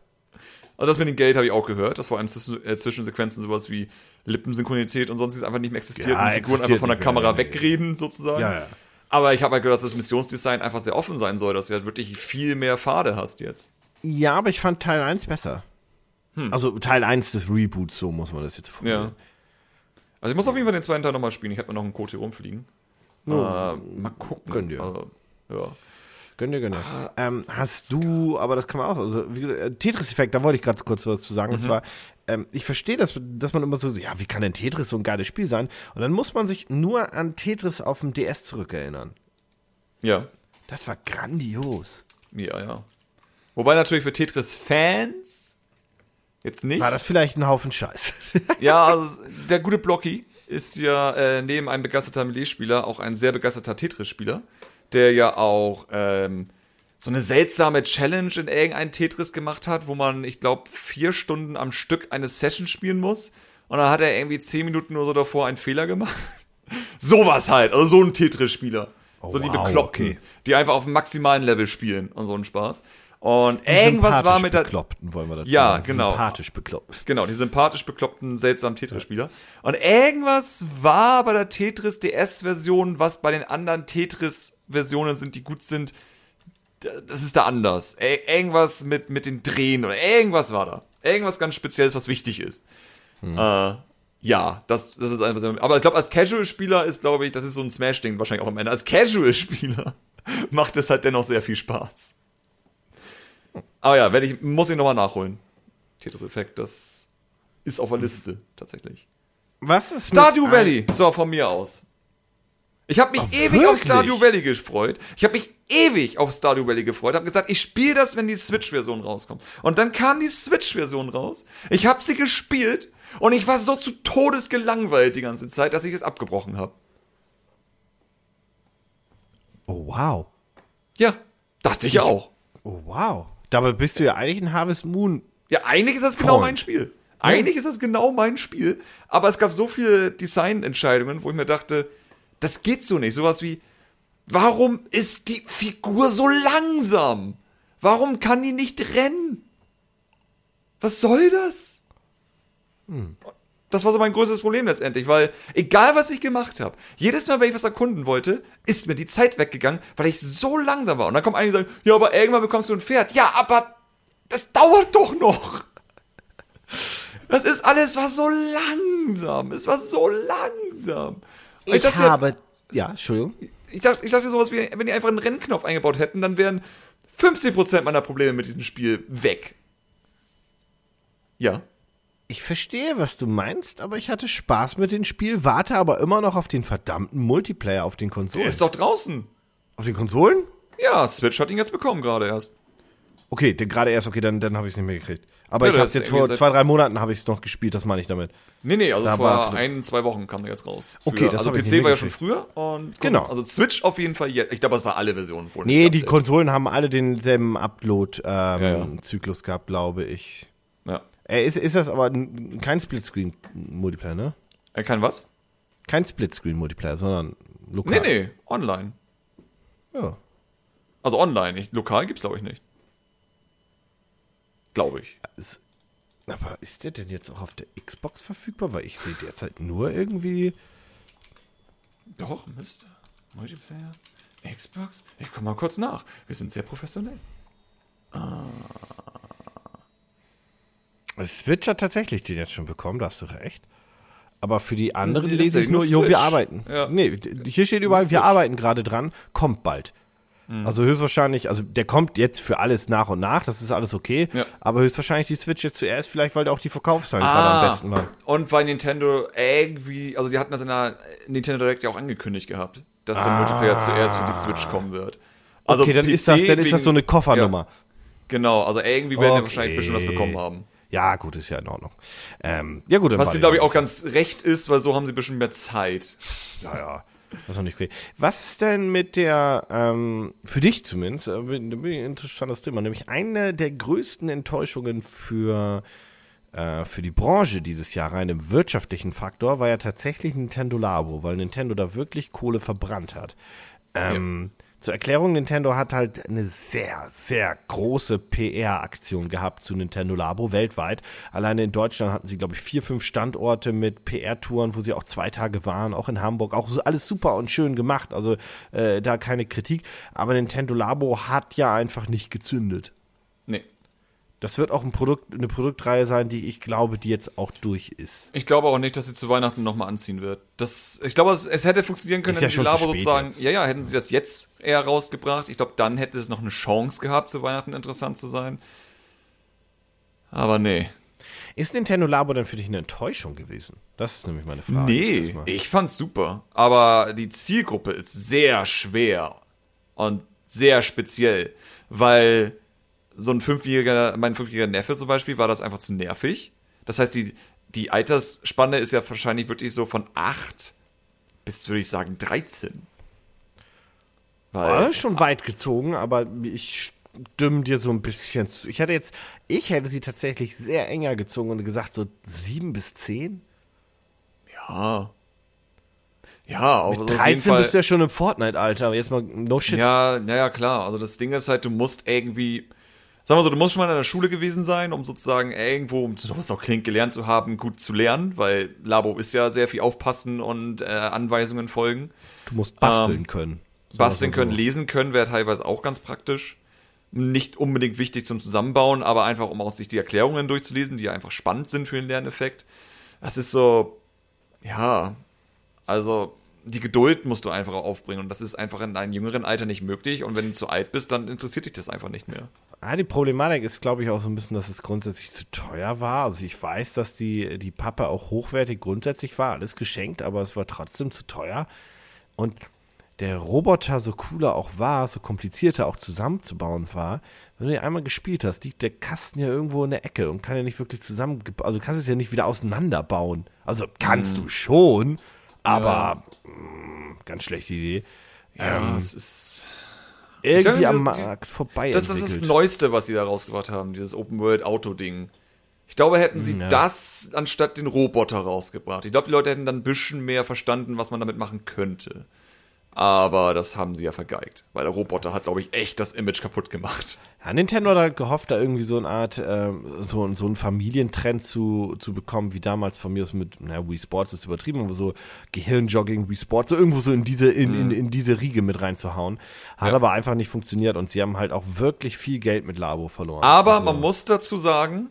Also das mit dem Geld habe ich auch gehört, dass vor allem äh, Zwischensequenzen sowas wie Lippensynchronität und sonstiges einfach nicht mehr existiert Ja, und die Figuren einfach von der Kamera nee. wegreden sozusagen. Ja, ja. Aber ich habe halt gehört, dass das Missionsdesign einfach sehr offen sein soll, dass du halt wirklich viel mehr Pfade hast jetzt. Ja, aber ich fand Teil 1 besser. Also Teil 1 des Reboots, so muss man das jetzt formulieren. Ja. Also ich muss auf jeden Fall den zweiten Teil nochmal spielen. Ich habe mir noch einen Code hier rumfliegen. äh, mal gucken. gönn dir. Also, ja. Gönn dir, gönn dir. Ähm, hast du, aber das kann man auch, also wie gesagt, äh, Tetris-Effekt, da wollte ich gerade kurz was zu sagen. Und zwar, ähm, ich verstehe, dass, dass man immer so, ja, wie kann denn Tetris so ein geiles Spiel sein? Und dann muss man sich nur an Tetris auf dem DS zurückerinnern. Ja. Das war grandios. Ja, ja. Wobei natürlich für Tetris-Fans jetzt nicht. War das vielleicht ein Haufen Scheiß? (laughs) Ja, also der gute Blocky ist ja äh, neben einem begeisterter Melee-Spieler auch ein sehr begeisterter Tetris-Spieler, der ja auch ähm, so eine seltsame Challenge in irgendein Tetris gemacht hat, wo man, ich glaube, vier Stunden am Stück eine Session spielen muss. Und dann hat er irgendwie zehn Minuten nur so davor einen Fehler gemacht. (laughs) Sowas halt, also so ein Tetris-Spieler. so die wow, Bekloppten, okay. die einfach auf dem maximalen Level spielen und so einen Spaß. Und irgendwas war mit der. Bekloppten, wollen wir dazu Ja, sagen. genau. Sympathisch bekloppt. Genau, die sympathisch bekloppten, seltsamen Tetris-Spieler. Und irgendwas war bei der Tetris DS-Version, was bei den anderen Tetris-Versionen sind, die gut sind, das ist da anders. Ir- Irgendwas mit, mit den Drehen oder irgendwas war da. Irgendwas ganz Spezielles, was wichtig ist. Äh, ja, das, das ist einfach so. Aber ich glaube, als Casual-Spieler ist, glaube ich, das ist so ein Smash-Ding wahrscheinlich auch am Ende. Als Casual-Spieler (laughs) macht es halt dennoch sehr viel Spaß. Aber ja, werde ich, muss ich nochmal nachholen. Tetris-Effekt, das ist auf der Liste, tatsächlich. Was ist Stardew Valley, so von mir aus. Ich habe mich Ach, ewig auf wirklich? Stardew Valley gefreut. Ich habe mich ewig auf Stardew Valley gefreut. Habe gesagt, ich spiele das, wenn die Switch-Version rauskommt. Und dann kam die Switch-Version raus. Ich habe sie gespielt und ich war so zu Todes gelangweilt die ganze Zeit, dass ich es abgebrochen habe. Oh, wow. Ja, dachte ich auch. Oh, wow. Dabei bist du ja eigentlich ein Harvest Moon. Ja, eigentlich ist das genau Freund. mein Spiel. Eigentlich ist das genau mein Spiel. Aber es gab so viele Designentscheidungen, wo ich mir dachte, das geht so nicht. Sowas wie, warum ist die Figur so langsam? Warum kann die nicht rennen? Was soll das? Das war so mein größtes Problem letztendlich, weil egal was ich gemacht habe, jedes Mal, wenn ich was erkunden wollte, ist mir die Zeit weggegangen, weil ich so langsam war. Und dann kommen einige und sagen, ja, aber irgendwann bekommst du ein Pferd. Ja, aber das dauert doch noch. Das ist alles war so langsam. Es war so langsam. Und Ich, dachte habe. Ja, Entschuldigung. ich dachte, ich dachte sowas wie, wenn die einfach einen Rennknopf eingebaut hätten, dann wären 50% meiner Probleme mit diesem Spiel weg. Ja. Ich verstehe, was du meinst, aber ich hatte Spaß mit dem Spiel, warte aber immer noch auf den verdammten Multiplayer auf den Der Konsolen. ist doch draußen. Auf den Konsolen? Ja, Switch hat ihn jetzt bekommen gerade erst. Okay, denn gerade erst, okay, dann, dann habe ich es nicht mehr gekriegt. Aber Ja, ich habe jetzt vor zwei, drei Monaten habe ich es noch gespielt, das meine ich damit. Nee, nee, also Da vor ein, zwei Wochen kam der jetzt raus. Okay, das also PC war ja schon früher und Genau. Also Switch auf jeden Fall jetzt. Ich glaube, es war alle Versionen. Nee, die. Konsolen haben alle denselben Upload-Zyklus Ja, ja. gehabt, glaube ich. Äh, ist, ist das aber kein Splitscreen-Multiplayer, ne? Er kann was? Kein Splitscreen-Multiplayer, sondern Nee, lokal. nee, online. Ja. Also online. Ich, lokal gibt's glaube ich nicht. Glaube ich. Es- Aber ist der denn jetzt auch auf der Xbox verfügbar? Weil ich sehe derzeit nur irgendwie. Doch, müsste. Multiplayer? Xbox? Ich komm mal kurz nach. Wir sind sehr professionell. Switch hat tatsächlich den jetzt schon bekommen, da hast du recht. Aber für die anderen Nee, lese ich nur jo, wir arbeiten. Ja. Nee, hier steht überall, wir arbeiten gerade dran, kommt bald. Mhm. Also höchstwahrscheinlich, also der kommt jetzt für alles nach und nach, das ist alles okay. Ja. Aber höchstwahrscheinlich die Switch jetzt zuerst, vielleicht weil auch die Verkaufszahlen gerade am besten waren. Und weil Nintendo irgendwie, also sie hatten das in der Nintendo Direct ja auch angekündigt gehabt, dass der Multiplayer zuerst für die Switch kommen wird. Also Ah. okay, dann ist das, dann ist das so eine Koffernummer. Ja, genau, also irgendwie werden wir Okay. wahrscheinlich bestimmt was bekommen haben. Ja, gut, ist ja in Ordnung. Ähm, ja, gut, Was sie, glaube ich, noch auch ganz recht ist, weil so haben sie bestimmt mehr Zeit. Ja, ja. Das auch nicht okay. Was ist denn mit der, ähm, für dich zumindest, äh, ein interessantes Thema, nämlich eine der größten Enttäuschungen für, äh, für die Branche dieses Jahr rein im wirtschaftlichen Faktor war ja tatsächlich Nintendo Labo, weil Nintendo da wirklich Kohle verbrannt hat. Ähm, Zur Erklärung, Nintendo hat halt eine sehr, sehr große PR-Aktion gehabt zu Nintendo Labo weltweit. Alleine in Deutschland hatten sie, glaube ich, vier, fünf Standorte mit PR-Touren, wo sie auch zwei Tage waren, auch in Hamburg. Auch so alles super und schön gemacht, also äh, da keine Kritik. Aber Nintendo Labo hat ja einfach nicht gezündet. Das wird auch ein Produkt, eine Produktreihe sein, die ich glaube, die jetzt auch durch ist. Ich glaube auch nicht, dass sie zu Weihnachten nochmal anziehen wird. Das, ich glaube, es, es hätte funktionieren können, ja wenn schon die Labo sozusagen, jetzt. ja, ja, hätten sie das jetzt eher rausgebracht. Ich glaube, dann hätte es noch eine Chance gehabt, zu Weihnachten interessant zu sein. Aber nee. Ist Nintendo Labo denn für dich eine Enttäuschung gewesen? Das ist nämlich meine Frage. Nee, ich fand's super. Aber die Zielgruppe ist sehr schwer und sehr speziell, weil so ein fünfjähriger, mein fünfjähriger Neffe zum Beispiel, war das einfach zu nervig. Das heißt, die, die Altersspanne ist ja wahrscheinlich wirklich so von 8 bis, würde ich sagen, 13. Weil, Ja, schon weit gezogen, aber ich stimme dir so ein bisschen zu. Ich hätte jetzt, ich hätte sie tatsächlich sehr enger gezogen und gesagt, so sieben bis zehn. ja. Ja, auch Mit also auf jeden 13 Fall- bist du ja schon im Fortnite-Alter. Jetzt mal no shit. Ja, ja, ja, klar. Also das Ding ist halt, du musst irgendwie, sagen wir so, du musst schon mal in der Schule gewesen sein, um sozusagen irgendwo, um so was auch klingt, gelernt zu haben, gut zu lernen, weil Labo ist ja sehr viel aufpassen und äh, Anweisungen folgen. Du musst basteln Ähm, können. So Basteln können, so. lesen können, wäre teilweise auch ganz praktisch. Nicht unbedingt wichtig zum Zusammenbauen, aber einfach, um aus sich die Erklärungen durchzulesen, die einfach spannend sind für den Lerneffekt. Das ist so, ja, also die Geduld musst du einfach aufbringen und das ist einfach in einem jüngeren Alter nicht möglich und wenn du zu alt bist, dann interessiert dich das einfach nicht mehr. Ah, die Problematik ist, glaube ich, auch so ein bisschen, dass es grundsätzlich zu teuer war. Also ich weiß, dass die, die Pappe auch hochwertig grundsätzlich war, alles geschenkt, aber es war trotzdem zu teuer. Und der Roboter, so cooler auch war, so komplizierter auch zusammenzubauen war, wenn du den einmal gespielt hast, liegt der Kasten ja irgendwo in der Ecke und kann ja nicht wirklich zusammen, also du kannst es ja nicht wieder auseinanderbauen. Also kannst du schon, aber mh, ganz schlechte Idee. Ja, es ist. Irgendwie am das- Markt vorbei Das ist das. Neueste, was sie da rausgebracht haben, dieses Open-World-Auto-Ding. Ich glaube, hätten sie Ja. das anstatt den Roboter rausgebracht. Ich glaube, die Leute hätten dann ein bisschen mehr verstanden, was man damit machen könnte. Aber das haben sie ja vergeigt. Weil der Roboter hat, glaube ich, echt das Image kaputt gemacht. Ja, Nintendo hat halt gehofft, da irgendwie so eine Art, ähm, so, so einen Familientrend zu, zu bekommen, wie damals von mir aus mit, na, Wii Sports ist übertrieben, aber so Gehirnjogging, Wii Sports, so irgendwo so in diese, in, in, in diese Riege mit reinzuhauen. Hat Ja. aber einfach nicht funktioniert und sie haben halt auch wirklich viel Geld mit Labo verloren. Aber Also- man muss dazu sagen,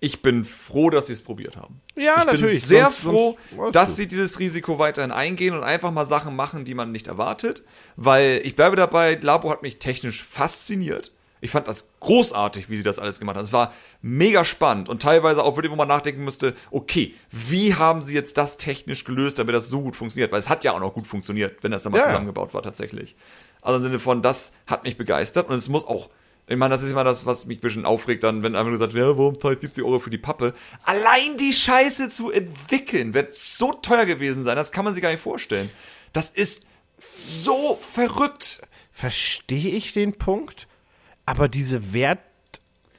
ich bin froh, dass sie es probiert haben. Ja, ich natürlich. bin sehr Sonst- froh, sonst- dass sie dieses Risiko weiterhin eingehen und einfach mal Sachen machen, die man nicht erwartet. Weil ich bleibe dabei, Labo hat mich technisch fasziniert. Ich fand das großartig, wie sie das alles gemacht haben. Es war mega spannend und teilweise auch wirklich, wo man nachdenken müsste, okay, wie haben sie jetzt das technisch gelöst, damit das so gut funktioniert? Weil es hat ja auch noch gut funktioniert, wenn das dann mal Ja. zusammengebaut war tatsächlich. Also im Sinne von, das hat mich begeistert und es muss auch ich meine, das ist immer das, was mich ein bisschen aufregt, dann, wenn einfach gesagt wird, ja, warum zahlt 70 Euro für die Pappe? Allein die Scheiße zu entwickeln wird so teuer gewesen sein, das kann man sich gar nicht vorstellen. Das ist so verrückt. Verstehe ich den Punkt, aber diese Wert,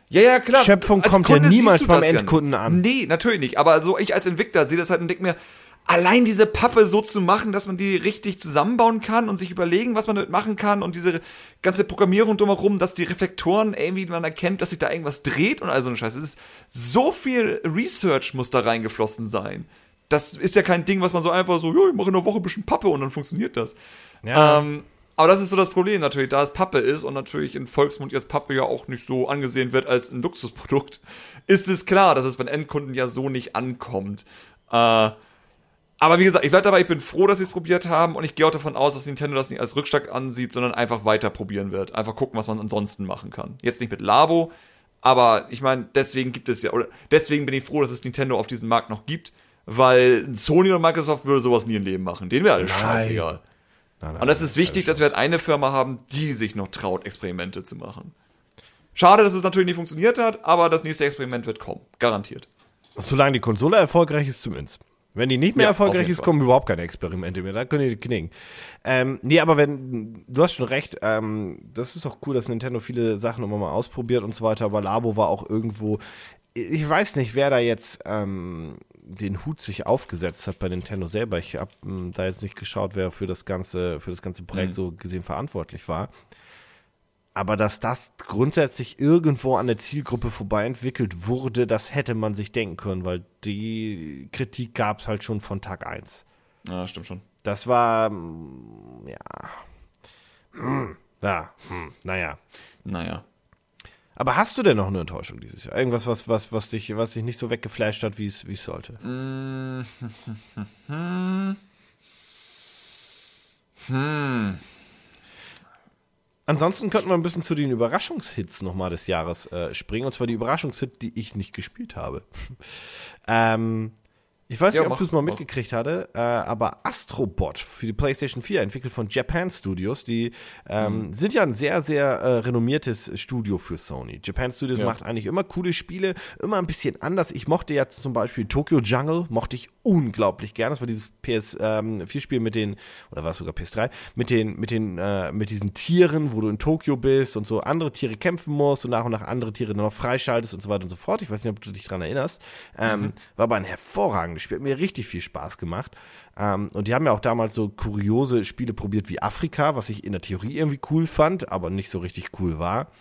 Ja, ja, klar. Schöpfung kommt ja niemals beim ja Endkunden an. Nee, natürlich nicht. Aber so ich als Entwickler sehe das halt und denke mir, allein diese Pappe so zu machen, dass man die richtig zusammenbauen kann und sich überlegen, was man damit machen kann und diese ganze Programmierung drumherum, dass die Reflektoren irgendwie man erkennt, dass sich da irgendwas dreht und all so eine Scheiße. Es ist so viel Research muss da reingeflossen sein. Das ist ja kein Ding, was man so einfach so, ja, ich mache in einer Woche ein bisschen Pappe und dann funktioniert das. Ja. Ähm, aber das ist so das Problem natürlich, da es Pappe ist und natürlich in Volksmund jetzt Pappe ja auch nicht so angesehen wird als ein Luxusprodukt, (laughs) ist es klar, dass es beim Endkunden ja so nicht ankommt. Äh, aber wie gesagt, ich bleibe dabei, ich bin froh, dass sie es probiert haben und ich gehe auch davon aus, dass Nintendo das nicht als Rückschlag ansieht, sondern einfach weiter probieren wird. Einfach gucken, was man ansonsten machen kann. Jetzt nicht mit Labo, aber ich meine, deswegen gibt es ja, oder deswegen bin ich froh, dass es Nintendo auf diesem Markt noch gibt, weil Sony und Microsoft würde sowas nie im Leben machen. Denen wäre alles Nein. scheißegal. Nein, nein, Und das ist wichtig, dass wir halt eine Firma haben, die sich noch traut, Experimente zu machen. Schade, dass es natürlich nicht funktioniert hat, aber das nächste Experiment wird kommen. Garantiert. Solange die Konsole erfolgreich ist, zumindest. Wenn die nicht mehr Ja, erfolgreich ist, Fall. kommen überhaupt keine Experimente mehr. Da können die knicken. Ähm, nee, aber wenn, du hast schon recht, ähm, das ist auch cool, dass Nintendo viele Sachen immer mal ausprobiert und so weiter, aber Labo war auch irgendwo, ich weiß nicht, wer da jetzt ähm, den Hut sich aufgesetzt hat bei Nintendo selber. Ich habe hm, da jetzt nicht geschaut, wer für das ganze, für das ganze Projekt mhm. so gesehen verantwortlich war. Aber dass das grundsätzlich irgendwo an der Zielgruppe vorbei entwickelt wurde, das hätte man sich denken können, weil die Kritik gab es halt schon von Tag 1. Ja, stimmt schon. Das war, hm, ja, hm, ja, hm, naja. Naja. Aber hast du denn noch eine Enttäuschung dieses Jahr? Irgendwas, was, was, was, dich, was dich nicht so weggeflasht hat, wie es sollte? Mm. (laughs) hm. Ansonsten könnten wir ein bisschen zu den Überraschungshits nochmal des Jahres äh, springen. Und zwar die Überraschungshits, die ich nicht gespielt habe. (laughs) ähm, ich weiß ja, nicht, ob du es mal mitgekriegt hatte, äh, aber Astrobot für die PlayStation 4, entwickelt von Japan Studios, die ähm, mhm. sind ja ein sehr, sehr äh, renommiertes Studio für Sony. Japan Studios ja. macht eigentlich immer coole Spiele, immer ein bisschen anders. Ich mochte ja zum Beispiel Tokyo Jungle, mochte ich unglaublich gern. Das war dieses PS4-Spiel ähm, mit den, oder war es sogar PS3, mit den, mit den, äh, mit diesen Tieren, wo du in Tokio bist und so andere Tiere kämpfen musst und nach und nach andere Tiere dann noch freischaltest und so weiter und so fort. Ich weiß nicht, ob du dich dran erinnerst. Ähm, mhm. War aber ein hervorragendes das Spiel hat mir richtig viel Spaß gemacht. Ähm, und die haben ja auch damals so kuriose Spiele probiert wie Afrika, was ich in der Theorie irgendwie cool fand, aber nicht so richtig cool war.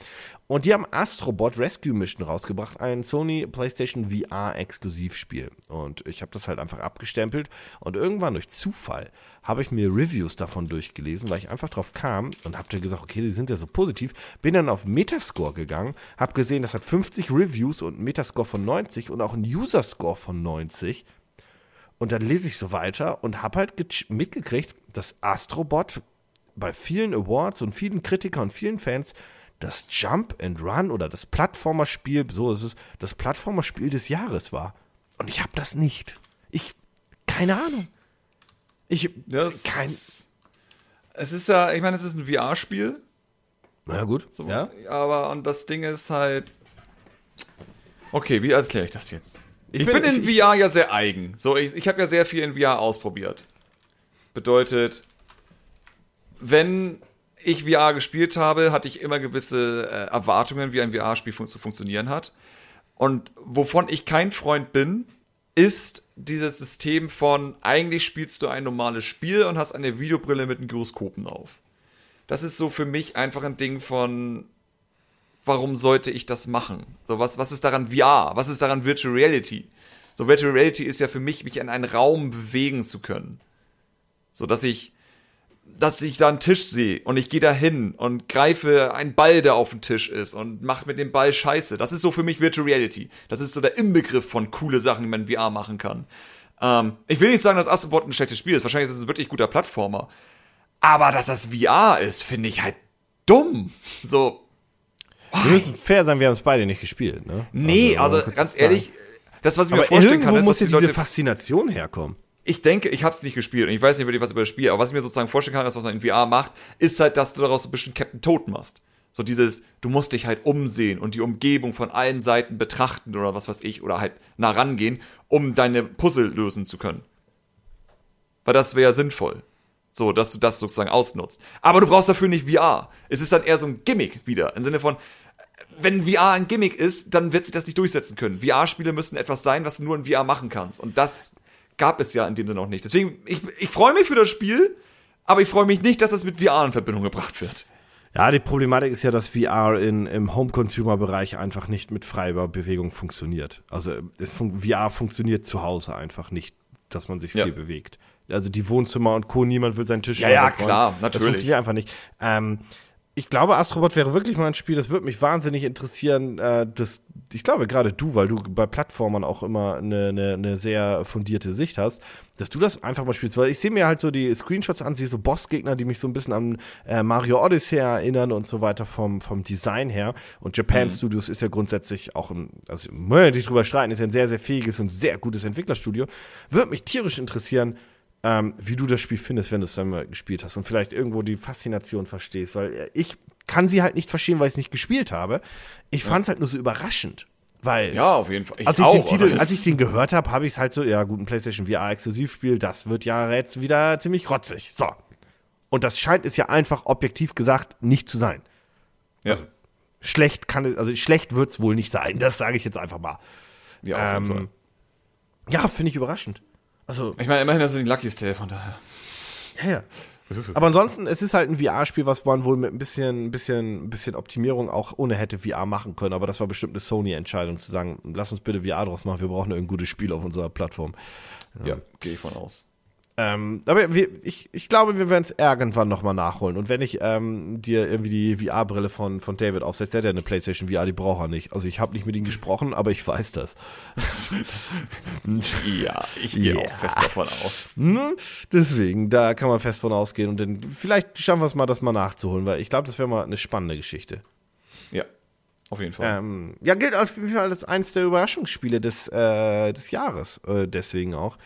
Und die haben Astrobot Rescue Mission rausgebracht, ein Sony PlayStation VR Exklusivspiel. Und ich habe das halt einfach abgestempelt und irgendwann durch Zufall habe ich mir Reviews davon durchgelesen, weil ich einfach drauf kam und habe dann gesagt, okay, die sind ja so positiv. Bin dann auf Metascore gegangen, habe gesehen, das hat 50 Reviews und Metascore von 90 und auch einen User Score von 90. Und dann lese ich so weiter und habe halt mitgekriegt, dass Astrobot bei vielen Awards und vielen Kritikern und vielen Fans das Jump and Run oder das Plattformerspiel, so ist es, das Plattformerspiel des Jahres war. Und ich habe das nicht. Ich, keine Ahnung. Ich, das, kein. Es ist ja, ich meine, es ist ein VR-Spiel. Na ja, gut. So, ja. Aber, und das Ding ist halt. Okay, wie erkläre ich das jetzt? Ich, ich bin, bin, in ich, VR ja sehr eigen. So, ich, ich habe ja sehr viel in VR ausprobiert. Bedeutet, wenn ich VR gespielt habe, hatte ich immer gewisse äh, Erwartungen, wie ein VR-Spiel fun zu funktionieren hat. Und wovon ich kein Freund bin, ist dieses System von, eigentlich spielst du ein normales Spiel und hast eine Videobrille mit einem Gyroskopen auf. Das ist so für mich einfach ein Ding von, warum sollte ich das machen? So, was, was ist daran VR? Was ist daran Virtual Reality? So, Virtual Reality ist ja für mich, mich in einen Raum bewegen zu können. So, dass ich, dass ich da einen Tisch sehe und ich gehe da hin und greife einen Ball, der auf dem Tisch ist und mache mit dem Ball Scheiße. Das ist so für mich Virtual Reality. Das ist so der Inbegriff von coole Sachen, die man in VR machen kann. Ähm, ich will nicht sagen, dass Astrobot ein schlechtes Spiel ist. Wahrscheinlich ist es ein wirklich guter Plattformer. Aber dass das VR ist, finde ich halt dumm. So, wir müssen fair sein, wir haben es beide nicht gespielt, ne? Nee, also, also ganz ehrlich, das, was ich aber mir vorstellen kann, ist, muss dass die Leute, diese Faszination herkommen. Ich denke, ich habe es nicht gespielt und ich weiß nicht wirklich was über das Spiel, aber was ich mir sozusagen vorstellen kann, dass was man in VR macht, ist halt, dass du daraus so ein bisschen Captain Toad machst. So dieses, du musst dich halt umsehen und die Umgebung von allen Seiten betrachten oder was weiß ich, oder halt nah rangehen, um deine Puzzle lösen zu können. Weil das wäre ja sinnvoll. So, dass du das sozusagen ausnutzt. Aber du brauchst dafür nicht VR. Es ist dann eher so ein Gimmick wieder. Im Sinne von, wenn VR ein Gimmick ist, dann wird sich das nicht durchsetzen können. VR-Spiele müssen etwas sein, was du nur in VR machen kannst. Und das gab es ja in dem Sinne noch nicht. Deswegen, ich, ich freue mich für das Spiel, aber ich freue mich nicht, dass es mit VR in Verbindung gebracht wird. Ja, die Problematik ist ja, dass VR in, im Home-Consumer-Bereich einfach nicht mit freier Bewegung funktioniert. Also es fun VR funktioniert zu Hause einfach nicht, dass man sich viel ja. bewegt. Also die Wohnzimmer und Co. Niemand will seinen Tisch Ja, ja, klar, natürlich. Das funktioniert einfach nicht. Ähm, ich glaube, Astrobot wäre wirklich mal ein Spiel, das würde mich wahnsinnig interessieren. Äh, das, ich glaube, gerade du, weil du bei Plattformern auch immer eine, eine, eine sehr fundierte Sicht hast, dass du das einfach mal spielst. Weil ich sehe mir halt so die Screenshots an, sehe so Bossgegner, die mich so ein bisschen an äh, Mario Odyssey erinnern und so weiter vom, vom Design her. Und Japan mhm. Studios ist ja grundsätzlich auch ein, also möchte nicht drüber streiten, ist ja ein sehr, sehr fähiges und sehr gutes Entwicklerstudio. Würde mich tierisch interessieren, ähm, wie du das Spiel findest, wenn du es dann mal gespielt hast und vielleicht irgendwo die Faszination verstehst, weil äh, ich kann sie halt nicht verstehen, weil ich es nicht gespielt habe. Ich ja. fand es halt nur so überraschend. Weil, ja, auf jeden Fall. Ich als, ich auch, den Titel, als ich den gehört habe, habe ich es halt so, ja, gut, ein PlayStation VR-Exklusivspiel, das wird ja jetzt wieder ziemlich rotzig. So. Und das scheint es ja einfach objektiv gesagt nicht zu sein. Ja. Also, schlecht kann es, also schlecht wird es wohl nicht sein, das sage ich jetzt einfach mal. Ja, ähm. Ja, finde ich überraschend. Also, Ich meine, immerhin ist es die Lucky's Tale, von daher. ja, ja. Aber ansonsten, es ist halt ein VR-Spiel, was man wohl mit ein bisschen, ein bisschen, ein bisschen Optimierung auch ohne hätte VR machen können. Aber das war bestimmt eine Sony-Entscheidung zu sagen, lass uns bitte VR draus machen, wir brauchen ein gutes Spiel auf unserer Plattform. Ja, gehe ich von aus. Ähm, aber wir, ich, ich glaube, wir werden es irgendwann nochmal nachholen. Und wenn ich ähm, dir irgendwie die VR-Brille von, von David aufsetze, der hat ja eine PlayStation VR, die braucht er nicht. Also ich habe nicht mit ihm gesprochen, aber ich weiß das. (laughs) Ja, ich gehe Ja. auch fest davon aus. Ne? Deswegen, da kann man fest von ausgehen. Und dann vielleicht schaffen wir es mal, das mal nachzuholen, weil ich glaube, das wäre mal eine spannende Geschichte. Ja, auf jeden Fall. Ähm, ja, gilt auf jeden Fall als eins der Überraschungsspiele des, äh, des Jahres. Äh, deswegen auch.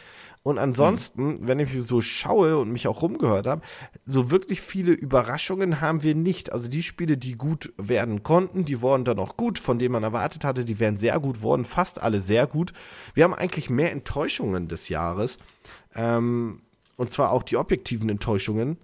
Und ansonsten, wenn ich so schaue und mich auch rumgehört habe, so wirklich viele Überraschungen haben wir nicht. Also die Spiele, die gut werden konnten, die wurden dann auch gut, von denen man erwartet hatte, die wären sehr gut, wurden fast alle sehr gut. Wir haben eigentlich mehr Enttäuschungen des Jahres. Ähm, und zwar auch die objektiven Enttäuschungen,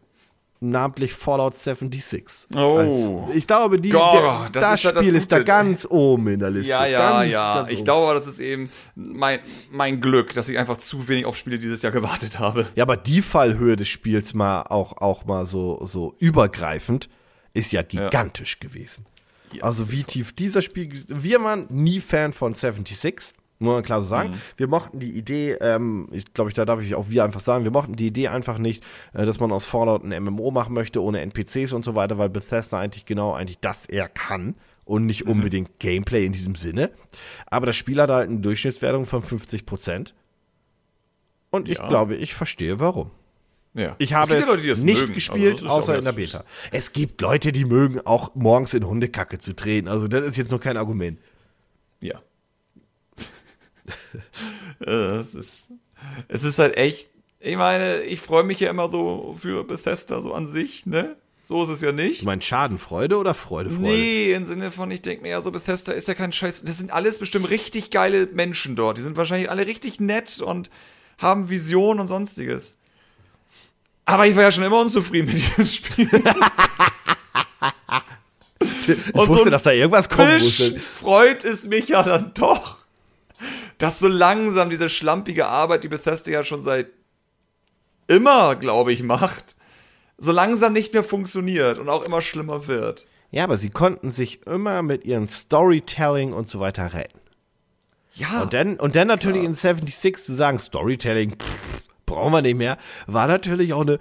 namentlich Fallout 76. Oh. Als, ich glaube, die, Gott, der, das das, ist ja das Spiel ist da ganz oben in der Liste. Ja, ja, ganz, ja. ganz ich glaube, das ist eben mein, mein Glück, dass ich einfach zu wenig auf Spiele dieses Jahr gewartet habe. Ja, aber die Fallhöhe des Spiels mal auch, auch mal so, so übergreifend ist ja gigantisch gewesen. Ja, also wie tief dieser Spiel, wir waren nie Fan von 76, man klar so sagen. Mhm. Wir mochten die Idee, ähm, ich glaube, da darf ich auch wir einfach sagen, wir mochten die Idee einfach nicht, äh, dass man aus Fallout ein MMO machen möchte, ohne NPCs und so weiter, weil Bethesda eigentlich genau eigentlich das er kann und nicht unbedingt Gameplay in diesem Sinne. Aber das Spiel hat halt eine Durchschnittswertung von 50 Prozent. Und ich Ja. glaube, ich verstehe warum. Ja. Ich habe es Leute, die das nicht mögen. gespielt, Also außer in der. Beta. Es gibt Leute, die mögen auch morgens in Hundekacke zu drehen. Also das ist jetzt noch kein Argument. Ja. (laughs) Äh, es ist, es ist halt echt, ich meine, ich freue mich ja immer so für Bethesda so an sich, ne? So ist es ja nicht. Du meinst Schadenfreude oder Freude, Freude? Nee, im Sinne von, ich denke mir ja so, Bethesda ist ja kein Scheiß. Das sind alles bestimmt richtig geile Menschen dort. Die sind wahrscheinlich alle richtig nett und haben Visionen und sonstiges. Aber ich war ja schon immer unzufrieden mit diesem Spiel. (laughs) Ich Und wusste, so dass da irgendwas musste. freut es mich ja dann doch, dass so langsam diese schlampige Arbeit, die Bethesda ja schon seit immer, glaube ich, macht, so langsam nicht mehr funktioniert und auch immer schlimmer wird. Ja, aber sie konnten sich immer mit ihrem Storytelling und so weiter retten. Ja, Und dann, und dann natürlich in 76 zu sagen, Storytelling, pff, brauchen wir nicht mehr, war natürlich auch eine,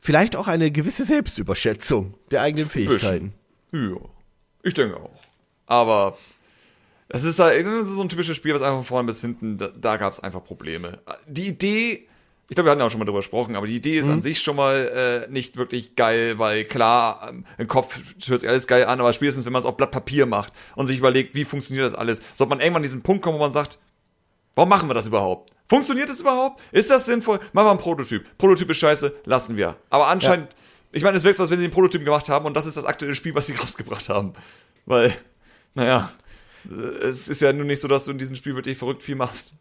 vielleicht auch eine gewisse Selbstüberschätzung der eigenen Fähigkeiten. ja, ich denke auch. Aber es ist halt das ist so ein typisches Spiel, was einfach von vorne bis hinten, da, da gab es einfach Probleme. Die Idee, ich glaube, wir hatten ja auch schon mal drüber gesprochen, aber die Idee ist an sich schon mal äh, nicht wirklich geil, weil klar, ähm, im Kopf hört sich alles geil an, aber spätestens, wenn man es auf Blatt Papier macht und sich überlegt, wie funktioniert das alles, sollte man irgendwann an diesen Punkt kommen, wo man sagt, warum machen wir das überhaupt? Funktioniert das überhaupt? Ist das sinnvoll? Machen wir einen Prototyp. Prototyp ist scheiße, lassen wir. Aber anscheinend, ich meine, es wirkt so, als wenn sie den Prototyp gemacht haben und das ist das aktuelle Spiel, was sie (laughs) rausgebracht haben. Weil, naja, es ist ja nun nicht so, dass du in diesem Spiel wirklich verrückt viel machst.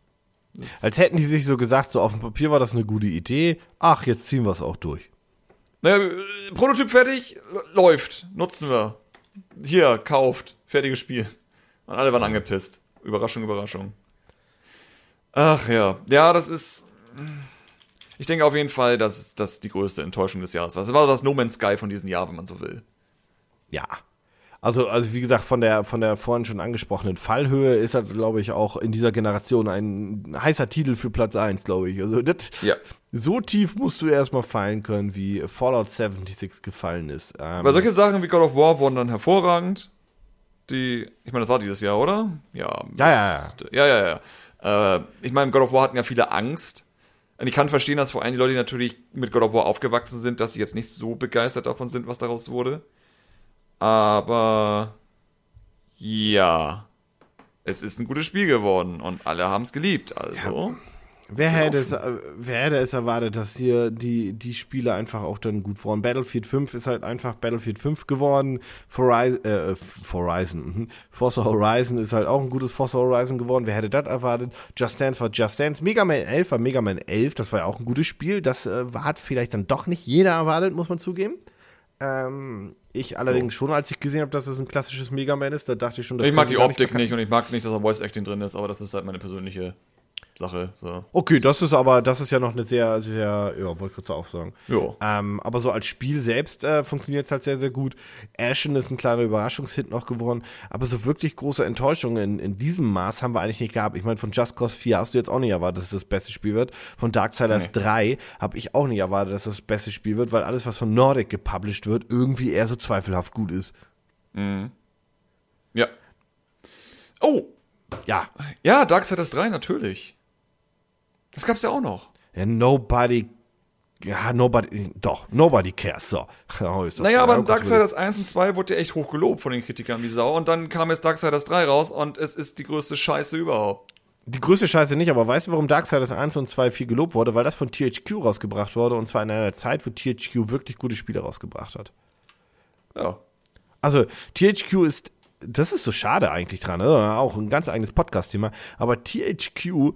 Als hätten die sich so gesagt, so auf dem Papier war das eine gute Idee, ach, jetzt ziehen wir es auch durch. Naja, äh, Prototyp fertig, läuft, nutzen wir. Hier, kauft, fertiges Spiel. Und alle waren angepisst. Überraschung, Überraschung. Ach ja, ja, das ist. Ich denke auf jeden Fall, dass das die größte Enttäuschung des Jahres war. Das war das No Man's Sky von diesem Jahr, wenn man so will. Ja. Also, also wie gesagt, von der, von der vorhin schon angesprochenen Fallhöhe ist das, glaube ich, auch in dieser Generation ein heißer Titel für Platz 1, glaube ich. Also das, Ja. so tief musst du erstmal fallen können, wie Fallout 76 gefallen ist. Ähm, Weil solche Sachen wie God of War wurden dann hervorragend. Die, ich meine, das war dieses Jahr, oder? Ja. Ja, ja, Ja, ja, ja. Äh, ich meine, God of War hatten ja viele Angst. Und ich kann verstehen, dass vor allem die Leute, die natürlich mit God of War aufgewachsen sind, dass sie jetzt nicht so begeistert davon sind, was daraus wurde. Aber ja, es ist ein gutes Spiel geworden und alle haben es geliebt. Also, Wer hätte, es, äh, wer hätte es erwartet, dass hier die, die Spiele einfach auch dann gut wurden? Battlefield 5 ist halt einfach Battlefield 5 geworden. Horizon, äh, Horizon, mhm. Forza Horizon ist halt auch ein gutes Forza Horizon geworden. Wer hätte das erwartet? Just Dance war Just Dance. Mega Man 11 war Mega Man 11. Das war ja auch ein gutes Spiel. Das äh, hat vielleicht dann doch nicht jeder erwartet, muss man zugeben. Ähm, ich allerdings schon, als ich gesehen habe, dass es ein klassisches Mega Man ist, da dachte ich schon, das ich mag die Optik nicht und ich mag nicht, dass da Voice Acting drin ist, aber das ist halt meine persönliche Sache. So. Okay, das ist aber, das ist ja noch eine sehr, sehr, ja, wollte ich gerade auch sagen. Jo. Ähm, aber so als Spiel selbst äh, funktioniert es halt sehr, sehr gut. Ashen ist ein kleiner Überraschungshit noch geworden, aber so wirklich große Enttäuschungen in, in diesem Maß haben wir eigentlich nicht gehabt. Ich meine, von Just Cause 4 hast du jetzt auch nicht erwartet, dass es das beste Spiel wird. Von Darksiders Nee. 3 habe ich auch nicht erwartet, dass das, das beste Spiel wird, weil alles, was von Nordic gepublished wird, irgendwie eher so zweifelhaft gut ist. Ja. Oh, Ja, ja, Darksiders 3, natürlich. Das gab's ja auch noch. ja nobody, ja, nobody, doch, nobody cares, so. Oh, (laughs) Naja, aber Darksiders 1 und 2 wurde ja echt hoch gelobt von den Kritikern wie Sau. Und dann kam jetzt Darksiders 3 raus und es ist die größte Scheiße überhaupt. Die größte Scheiße nicht, aber weißt du, warum Darksiders 1 und 2 viel gelobt wurde? Weil das von THQ rausgebracht wurde und zwar in einer Zeit, wo THQ wirklich gute Spiele rausgebracht hat. Ja. Also THQ ist, das ist so schade eigentlich dran, ne? auch ein ganz eigenes Podcast-Thema, aber THQ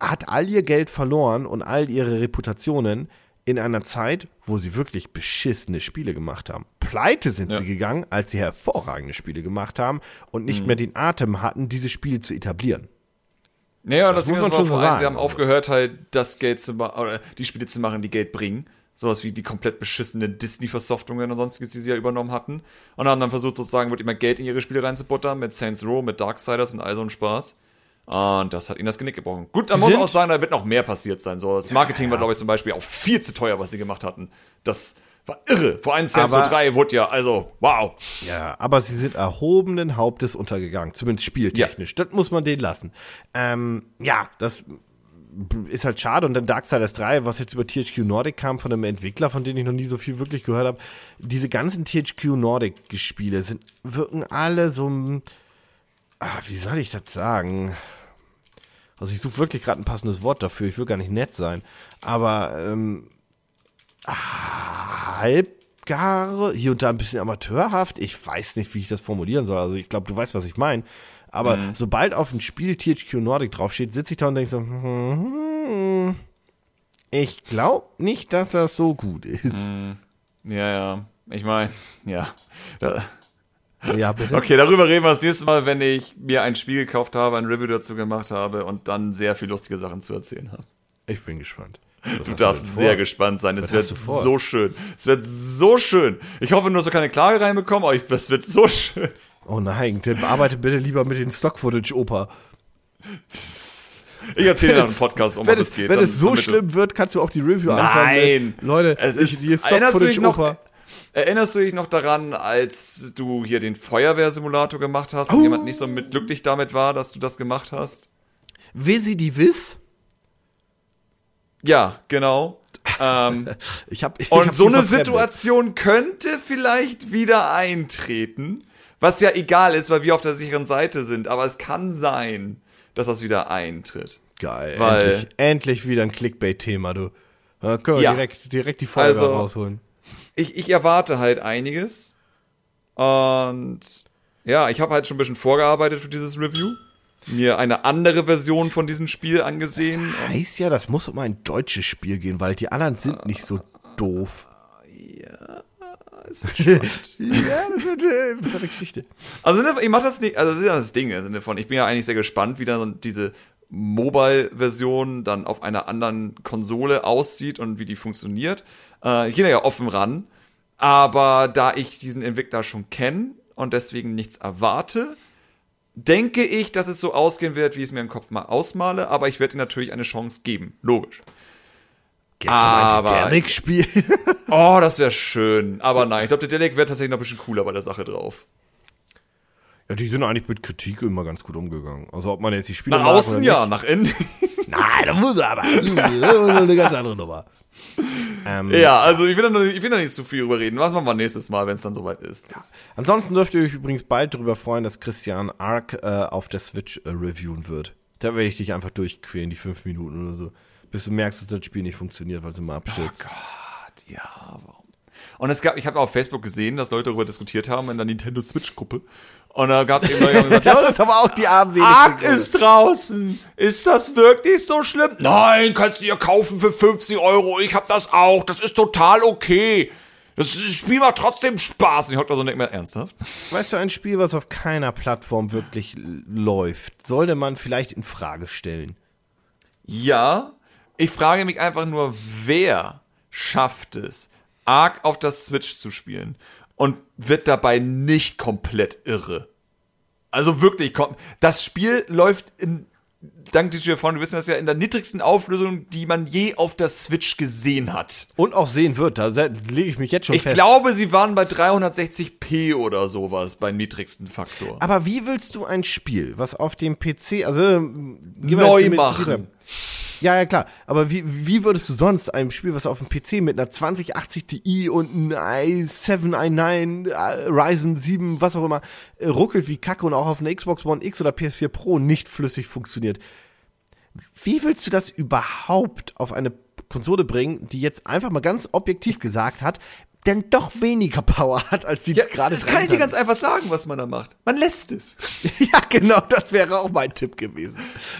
hat all ihr Geld verloren und all ihre Reputationen in einer Zeit, wo sie wirklich beschissene Spiele gemacht haben. Pleite sind Ja. sie gegangen, als sie hervorragende Spiele gemacht haben und nicht mehr den Atem hatten, diese Spiele zu etablieren. Naja, das, Das muss ist man schon vor allem, sie sagen, haben aufgehört, halt das Geld zu machen, oder die Spiele zu machen, die Geld bringen. Sowas wie die komplett beschissenen Disney-Versoftungen und sonstiges, die sie ja übernommen hatten. Und haben dann versucht, sozusagen, wird immer Geld in ihre Spiele reinzubuttern, mit Saints Row, mit Darksiders und all so ein Spaß. Und das hat ihnen das Genick gebrochen. Gut, da muss sind- auch sagen, da wird noch mehr passiert sein. So, das Marketing war, glaube ich, zum Beispiel auch viel zu teuer, was sie gemacht hatten. Das war irre. Vor allem Saints Row Aber- 3 wurde ja, also, wow. Ja, aber sie sind erhobenen Hauptes untergegangen, zumindest spieltechnisch. Das muss man denen lassen. Ähm, ja, das ist halt schade. Und dann Darksiders 3, was jetzt über THQ Nordic kam von einem Entwickler, von dem ich noch nie so viel wirklich gehört habe. Diese ganzen THQ Nordic-Spiele sind, wirken alle so, ah, wie soll ich das sagen? Also ich suche wirklich gerade ein passendes Wort dafür. Ich will gar nicht nett sein. Aber ähm, halbgare, hier und da ein bisschen amateurhaft. Ich weiß nicht, wie ich das formulieren soll. Also ich glaube, du weißt, was ich meine. Aber sobald auf ein Spiel THQ Nordic draufsteht, sitze ich da und denke so, hm, ich glaube nicht, dass das so gut ist. Ja, ja. Ich meine, ja. Ja, bitte. Okay, darüber reden wir das nächste Mal, wenn ich mir ein Spiel gekauft habe, ein Review dazu gemacht habe und dann sehr viel lustige Sachen zu erzählen habe. Ich bin gespannt. Du darfst sehr gespannt sein. Es Was wird du vor? so schön. Es wird so schön. Ich hoffe nur, dass wir keine Klage reinbekommen, aber ich, es wird so schön. Oh nein, Tim, arbeite bitte lieber mit den Stock-Footage-Oper. Ich erzähle dir dann im Podcast, um Wenn, was es, geht. wenn dann- es so du- schlimm wird, kannst du auch die Review anfangen. Nein. Mit, Leute, Es ich, ist- die du Stock-Footage-Oper. Erinnerst du dich noch daran, als du hier den Feuerwehrsimulator gemacht hast und Oh. jemand nicht so mit glücklich damit war, dass du das gemacht hast? Will sie die Wiss? Ja, genau. ähm, (laughs) Ich hab, ich Und hab so eine. Situation könnte vielleicht wieder eintreten, was ja egal ist, weil wir auf der sicheren Seite sind, aber es kann sein, dass das wieder eintritt. Geil. Weil- endlich, endlich wieder ein Clickbait-Thema, du. Da können wir Ja. direkt, direkt die Folge Also- rausholen. Ich, ich erwarte halt einiges und ja, ich habe halt schon ein bisschen vorgearbeitet für dieses Review, mir eine andere Version von diesem Spiel angesehen. Heißt ja, das muss um ein deutsches Spiel gehen, weil die anderen sind nicht so doof. Es wird spannend. Ja, das wird äh, interessante Geschichte. Also ne, ich mach das nicht, also das ist ja das Ding Sinne von, ich bin ja eigentlich sehr gespannt, wie dann diese Mobile-Version dann auf einer anderen Konsole aussieht und wie die funktioniert. Äh, ich gehe da ja offen ran, aber da ich diesen Entwickler schon kenne und deswegen nichts erwarte, denke ich, dass es so ausgehen wird, wie ich es mir im Kopf mal ausmale, aber ich werde ihm natürlich eine Chance geben. Logisch. Geht's um ein Aber- Titanic-Spiel? Oh, das wäre schön. Aber nein, ich glaube, der Delic wäre tatsächlich noch ein bisschen cooler bei der Sache drauf. Ja, die sind eigentlich mit Kritik immer ganz gut umgegangen. Also ob man jetzt die Spiele Nach außen ja, nach innen. (laughs) Nein, da muss er aber. (laughs) Eine ganz andere Nummer. Ähm, Ja, also ich will, da noch, ich will da nicht zu viel drüber reden. Was machen wir nächstes Mal, wenn es dann soweit ist? Ansonsten dürft ihr euch übrigens bald darüber freuen, dass Christian Ark äh, auf der Switch äh, reviewen wird. Da werde ich dich einfach durchquälen, die fünf Minuten oder so. Bis du merkst, dass das Spiel nicht funktioniert, weil es immer abstürzt. Gott, ja, warum? Und es gab, ich habe auf Facebook gesehen, dass Leute darüber diskutiert haben in der Nintendo Switch-Gruppe. Und da gab es eben Leute, die (laughs) gesagt, das ja, ist aber auch die armseligste Ark ist draußen. Ist das wirklich so schlimm? Nein, kannst du dir kaufen für 50 Euro. Ich hab das auch. Das ist total okay. Das, Spiel macht trotzdem Spaß. Und ich hock da so und denk mir, ernsthaft? Weißt du, ein Spiel, was auf keiner Plattform wirklich läuft, sollte man vielleicht in Frage stellen. Ja, ich frage mich einfach nur, wer schafft es, Ark auf das Switch zu spielen und wird dabei nicht komplett irre. Also wirklich, das Spiel läuft in dank Phone, du wissen das ja, in der niedrigsten Auflösung, die man je auf der Switch gesehen hat. Und auch sehen wird, da lege ich mich jetzt schon ich fest. Ich glaube, sie waren bei 360p oder sowas beim niedrigsten Faktor. Aber wie willst du ein Spiel, was auf dem PC, also neu machen? Ja, ja, klar. Aber wie, wie würdest du sonst ein Spiel, was auf dem PC mit einer 2080 Ti und einem i7, i9, Ryzen 7, was auch immer, äh, ruckelt wie Kacke und auch auf einer Xbox One X oder PS4 Pro nicht flüssig funktioniert? Wie willst du das überhaupt auf eine Konsole bringen, die jetzt einfach mal ganz objektiv gesagt hat, denn doch weniger Power hat, als sie ja, gerade Das kann ich dir ganz einfach sagen, was man da macht. Man lässt es. (laughs) ja, genau, das wäre auch mein Tipp gewesen.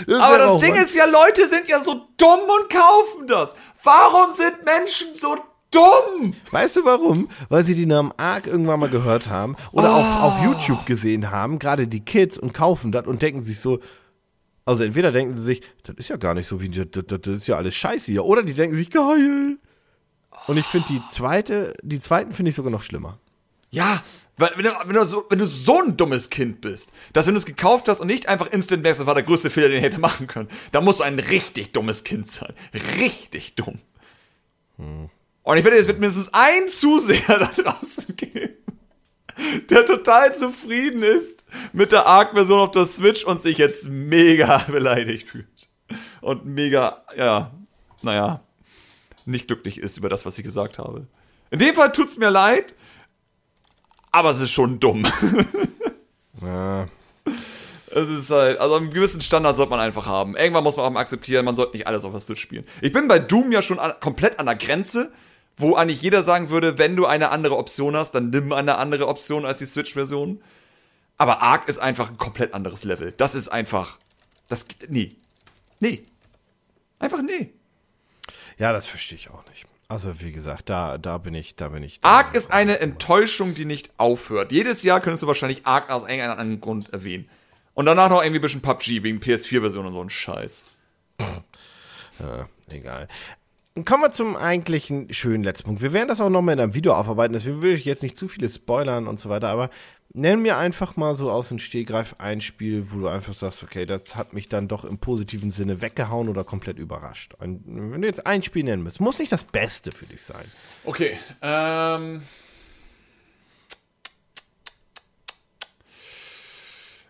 Das Aber das Ding ist ja, Leute sind ja so dumm und kaufen das. Warum sind Menschen so dumm? Weißt du warum? Weil sie die Namen Ark irgendwann mal gehört haben oder oh. auf, auf YouTube gesehen haben, gerade die Kids und kaufen das und denken sich so, also entweder denken sie sich, das ist ja gar nicht so wie, das, das, das ist ja alles scheiße hier. Oder die denken sich, geil. Und ich finde die zweite, die zweiten finde ich sogar noch schlimmer. Ja, weil wenn du, wenn, du so, wenn du so ein dummes Kind bist, dass wenn du es gekauft hast und nicht einfach instant merkst, das war der größte Fehler, den ich hätte machen können, dann musst du ein richtig dummes Kind sein. Richtig dumm. Hm. Und ich werde, es wird mindestens ein Zuseher (laughs) da draußen geben, der total zufrieden ist mit der Arc-Version auf der Switch und sich jetzt mega (laughs) beleidigt fühlt. Und mega, ja, naja, nicht glücklich ist über das, was ich gesagt habe. In dem Fall tut's mir leid, aber es ist schon dumm. (laughs) ja. Es ist halt, also einen gewissen Standard sollte man einfach haben. Irgendwann muss man auch mal akzeptieren, man sollte nicht alles auf was Switch spielen. Ich bin bei Doom ja schon an, komplett an der Grenze, wo eigentlich jeder sagen würde, wenn du eine andere Option hast, dann nimm eine andere Option als die Switch-Version. Aber Ark ist einfach ein komplett anderes Level. Das ist einfach, das, nee. Nee. Einfach nee. Ja, das verstehe ich auch nicht. Also wie gesagt, da, da bin ich, da bin ich. Da Ark ist eine Enttäuschung, die nicht aufhört. Jedes Jahr könntest du wahrscheinlich Ark aus irgendeinem anderen Grund erwähnen. Und danach noch irgendwie ein bisschen PUBG wegen PS4-Version und so ein Scheiß. Ja, egal. Kommen wir zum eigentlichen schönen letzten Punkt. Wir werden das auch nochmal in einem Video aufarbeiten, deswegen will ich jetzt nicht zu viele spoilern und so weiter, aber nenn mir einfach mal so aus dem Stehgreif ein Spiel, wo du einfach sagst, okay, das hat mich dann doch im positiven Sinne weggehauen oder komplett überrascht. Und wenn du jetzt ein Spiel nennen müsst, muss nicht das Beste für dich sein. Okay, ähm.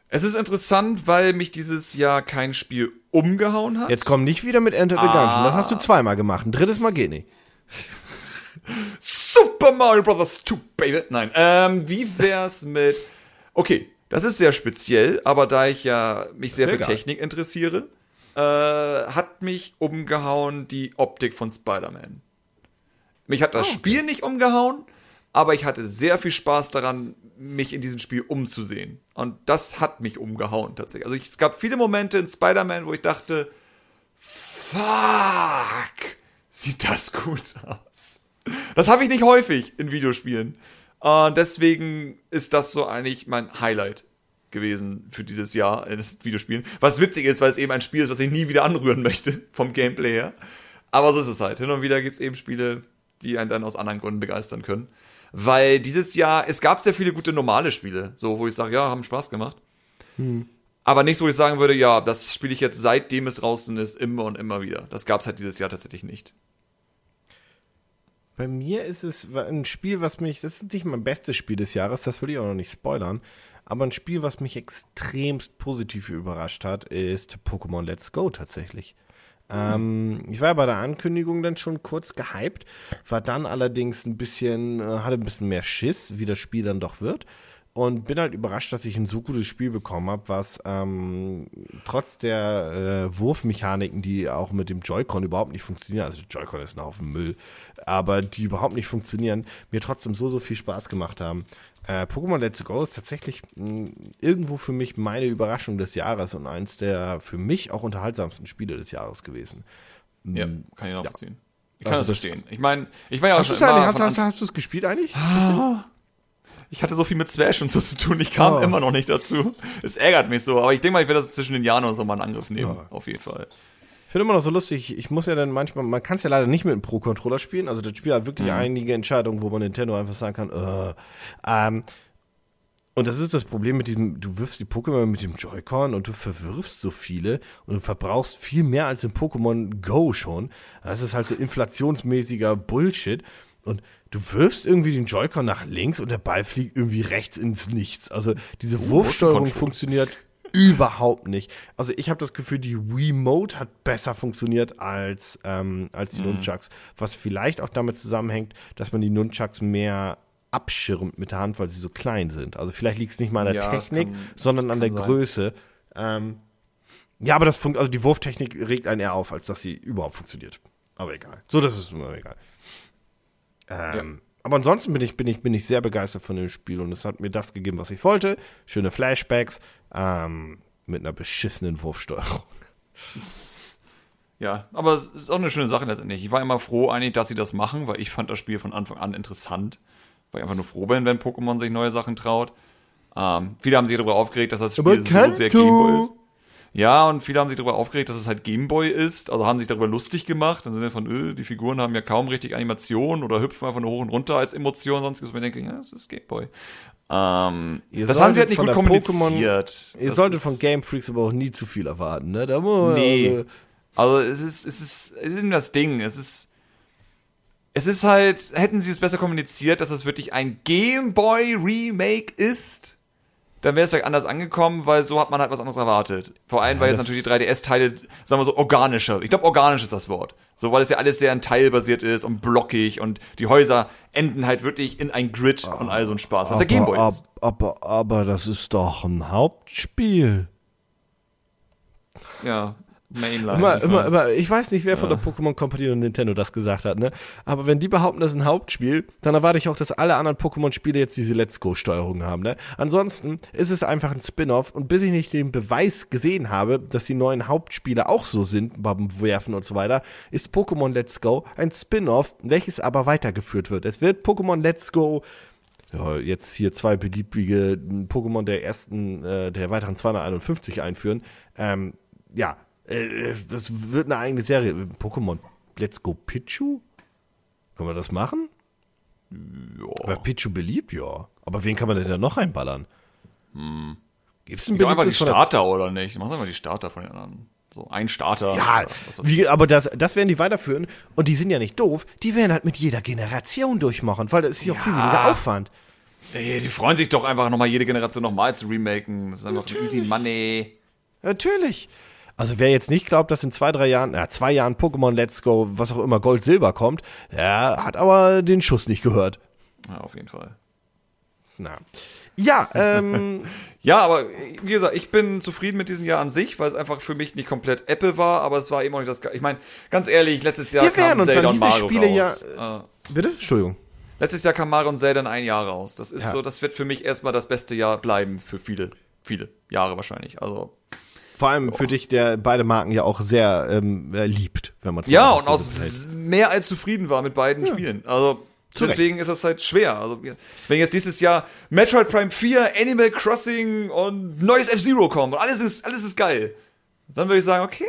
Es ist interessant, weil mich dieses Jahr kein Spiel umgehauen hat. Jetzt komm nicht wieder mit Enter the Gungeon. Das hast du zweimal gemacht. Ein drittes Mal geht nicht. (laughs) Super Mario Bros. 2, Baby. Nein. Ähm, wie wär's mit. Okay, das ist sehr speziell, aber da ich ja mich sehr für Technik interessiere, äh, hat mich umgehauen die Optik von Spider-Man. Mich hat das oh, okay. Spiel nicht umgehauen, aber ich hatte sehr viel Spaß daran, mich in diesem Spiel umzusehen. Und das hat mich umgehauen tatsächlich. Also ich, es gab viele Momente in Spider-Man, wo ich dachte, fuck, sieht das gut aus. Das habe ich nicht häufig in Videospielen. Und deswegen ist das so eigentlich mein Highlight gewesen für dieses Jahr in (laughs) Videospielen. Was witzig ist, weil es eben ein Spiel ist, was ich nie wieder anrühren möchte, (laughs) vom Gameplay her. Aber so ist es halt. Hin und wieder gibt es eben Spiele, die einen dann aus anderen Gründen begeistern können. Weil dieses Jahr, es gab sehr viele gute normale Spiele, so wo ich sage, ja, haben Spaß gemacht. Hm. Aber nichts, wo ich sagen würde, ja, das spiele ich jetzt seitdem es draußen ist, immer und immer wieder. Das gab es halt dieses Jahr tatsächlich nicht. Bei mir ist es ein Spiel, was mich, das ist nicht mein bestes Spiel des Jahres, das will ich auch noch nicht spoilern, aber ein Spiel, was mich extremst positiv überrascht hat, ist Pokémon Let's Go tatsächlich. Ähm, ich war bei der Ankündigung dann schon kurz gehypt, war dann allerdings ein bisschen, äh, hatte ein bisschen mehr Schiss, wie das Spiel dann doch wird. Und bin halt überrascht, dass ich ein so gutes Spiel bekommen habe, was ähm, trotz der äh, Wurfmechaniken, die auch mit dem Joy-Con überhaupt nicht funktionieren, also der Joy-Con ist ein Haufen Müll, aber die überhaupt nicht funktionieren, mir trotzdem so, so viel Spaß gemacht haben. Äh, Pokémon Let's Go ist tatsächlich mh, hm, irgendwo für mich meine Überraschung des Jahres und eins der für mich auch unterhaltsamsten Spiele des Jahres gewesen. Ja, hm, kann ich nachvollziehen. Ja. Ich kann also das verstehen. Ich meine, ich war ja auch hast schon. Hast, hast, hast du es gespielt eigentlich? Ah, ich hatte so viel mit Smash und so zu tun, ich kam oh. immer noch nicht dazu. Es ärgert mich so, aber ich denke mal, ich werde das zwischen den Jahren oder so mal in Angriff nehmen, oh. auf jeden Fall. finde immer noch so lustig, ich muss ja dann manchmal, man kann es ja leider nicht mit einem Pro-Controller spielen, also das Spiel hat wirklich mhm. einige Entscheidungen, wo man Nintendo einfach sagen kann, äh, ähm, und das ist das Problem mit diesem, du wirfst die Pokémon mit dem Joy-Con und du verwirfst so viele und du verbrauchst viel mehr als im Pokémon Go schon. Das ist halt so inflationsmäßiger Bullshit. Und du wirfst irgendwie den Joy-Con nach links und der Ball fliegt irgendwie rechts ins Nichts. Also diese oh, Wurfsteuerung funktioniert überhaupt nicht. Also ich habe das Gefühl, die Remote hat besser funktioniert als, ähm, als die mhm. Nunchucks. Was vielleicht auch damit zusammenhängt, dass man die Nunchucks mehr abschirmt mit der Hand, weil sie so klein sind. Also vielleicht liegt es nicht mal an der ja, Technik, kann, sondern an der sein. Größe. Ähm, ja, aber das also die Wurftechnik regt einen eher auf, als dass sie überhaupt funktioniert. Aber egal. So, das ist mir egal. Ähm, ja. Aber ansonsten bin ich, bin, ich, bin ich sehr begeistert von dem Spiel und es hat mir das gegeben, was ich wollte. Schöne Flashbacks ähm, mit einer beschissenen Wurfsteuerung. Ja, aber es ist auch eine schöne Sache letztendlich. Ich war immer froh eigentlich, dass sie das machen, weil ich fand das Spiel von Anfang an interessant weil ich einfach nur froh bin, wenn Pokémon sich neue Sachen traut. Ähm, viele haben sich darüber aufgeregt, dass das Spiel so sehr Gameboy ist. Ja, und viele haben sich darüber aufgeregt, dass es halt Gameboy ist, also haben sich darüber lustig gemacht, im Sinne von, öh, die Figuren haben ja kaum richtig Animationen oder hüpfen einfach nur hoch und runter als Emotion, sonst ich denke, ja, es ist Gameboy. Ähm, das haben sie halt nicht gut kommuniziert. Pokémon, ihr solltet von Game Freaks aber auch nie zu viel erwarten, ne? Da nee. Also es ist, es ist, es ist eben das Ding, es ist, es ist halt, hätten sie es besser kommuniziert, dass es wirklich ein Game Boy Remake ist, dann wäre es vielleicht anders angekommen, weil so hat man halt was anderes erwartet. Vor allem, ja, weil jetzt natürlich die 3DS-Teile, sagen wir so, organischer. Ich glaube, organisch ist das Wort. So, weil es ja alles sehr an teilbasiert ist und blockig und die Häuser enden halt wirklich in ein Grid und all so ein Spaß, was aber, der Gameboy ist. Aber, aber das ist doch ein Hauptspiel. Ja, Mainline. Immer, immer, immer, ich weiß nicht, wer von der Pokémon Company und Nintendo das gesagt hat, ne? Aber wenn die behaupten, das ist ein Hauptspiel, dann erwarte ich auch, dass alle anderen Pokémon-Spiele jetzt diese Let's Go-Steuerung haben, ne? Ansonsten ist es einfach ein Spin-off und bis ich nicht den Beweis gesehen habe, dass die neuen Hauptspiele auch so sind, beim Werfen und so weiter, ist Pokémon Let's Go ein Spin-off, welches aber weitergeführt wird. Es wird Pokémon Let's Go ja, jetzt hier zwei beliebige Pokémon der ersten, äh, der weiteren 251 einführen. Ähm, ja, äh, das wird eine eigene Serie. Pokémon Let's Go Pichu? Können wir das machen? Ja. Wäre Pichu beliebt? Ja. Aber wen kann man denn da noch einballern? Hm. Gibt's ein einfach die Starter oder nicht? Mach einfach die Starter von den anderen. So ein Starter. Ja, wie, aber das, das werden die weiterführen. Und die sind ja nicht doof. Die werden halt mit jeder Generation durchmachen, weil das ist ja auch viel weniger Aufwand. Ey, die freuen sich doch einfach nochmal jede Generation nochmal zu remaken. Das ist einfach Natürlich. easy money. Natürlich. Also wer jetzt nicht glaubt, dass in zwei, drei Jahren, ja, zwei Jahren Pokémon Let's Go, was auch immer, Gold, Silber kommt, der hat aber den Schuss nicht gehört. Ja, auf jeden Fall. Na. Ja, (laughs) ähm. ja, aber wie gesagt, ich bin zufrieden mit diesem Jahr an sich, weil es einfach für mich nicht komplett Apple war, aber es war eben auch nicht das. Ich meine, ganz ehrlich, letztes Jahr Wir kam Zelda und Mario Spiele raus. Ja, äh, bitte? Entschuldigung. Letztes Jahr kam Mario und Zelda in ein Jahr raus. Das ist ja. so, das wird für mich erstmal das beste Jahr bleiben für viele, viele Jahre wahrscheinlich. Also vor allem für dich, der beide Marken ja auch sehr ähm, liebt, wenn man Ja, und auch mehr als zufrieden war mit beiden ja. Spielen. Also deswegen ist das halt schwer. Also, wenn jetzt dieses Jahr Metroid Prime 4, Animal Crossing und neues F-Zero kommen und alles ist, alles ist geil, dann würde ich sagen, okay,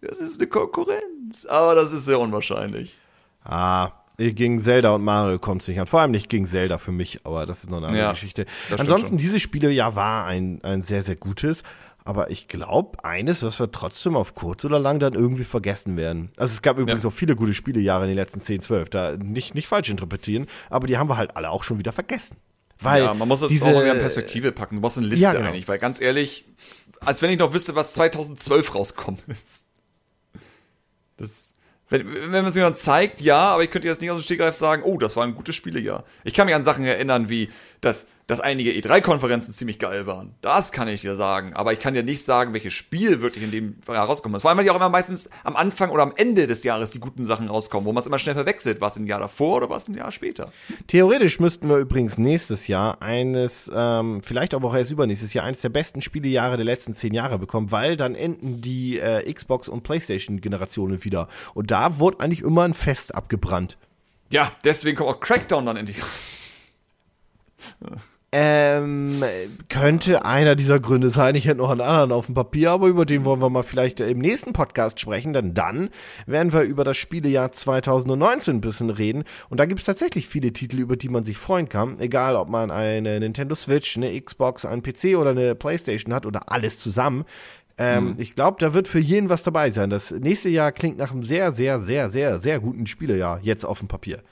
das ist eine Konkurrenz. Aber das ist sehr unwahrscheinlich. Ah, gegen Zelda und Mario kommt es nicht an. Vor allem nicht gegen Zelda für mich, aber das ist noch eine andere ja, Geschichte. Ansonsten, dieses Spiele ja war ein, ein sehr, sehr gutes. Aber ich glaube, eines, was wir trotzdem auf kurz oder lang dann irgendwie vergessen werden. Also es gab übrigens ja. auch viele gute Spielejahre in den letzten 10, 12. Da nicht, nicht falsch interpretieren, aber die haben wir halt alle auch schon wieder vergessen. Weil ja, man muss es diese, auch in Perspektive packen. Du brauchst eine Liste ja, genau. eigentlich, weil ganz ehrlich, als wenn ich noch wüsste, was 2012 rauskommen ist. Das, wenn, wenn man es mir dann zeigt, ja, aber ich könnte jetzt nicht aus dem Stegreif sagen, oh, das war ein gutes Spielejahr. Ich kann mich an Sachen erinnern, wie das dass einige E3-Konferenzen ziemlich geil waren. Das kann ich dir sagen. Aber ich kann dir nicht sagen, welches Spiel wirklich in dem Jahr rauskommt. Vor allem, weil die auch immer meistens am Anfang oder am Ende des Jahres die guten Sachen rauskommen, wo man es immer schnell verwechselt. Was ein Jahr davor oder was ein Jahr später. Theoretisch müssten wir übrigens nächstes Jahr eines, ähm, vielleicht aber auch erst übernächstes Jahr, eines der besten Spielejahre der letzten zehn Jahre bekommen, weil dann enden die äh, Xbox- und Playstation-Generationen wieder. Und da wurde eigentlich immer ein Fest abgebrannt. Ja, deswegen kommt auch Crackdown dann endlich raus. (laughs) Ähm, könnte einer dieser Gründe sein. Ich hätte noch einen anderen auf dem Papier, aber über den wollen wir mal vielleicht im nächsten Podcast sprechen, denn dann werden wir über das Spielejahr 2019 ein bisschen reden. Und da gibt es tatsächlich viele Titel, über die man sich freuen kann. Egal, ob man eine Nintendo Switch, eine Xbox, einen PC oder eine Playstation hat oder alles zusammen. Ähm, mhm. Ich glaube, da wird für jeden was dabei sein. Das nächste Jahr klingt nach einem sehr, sehr, sehr, sehr, sehr guten Spielejahr jetzt auf dem Papier.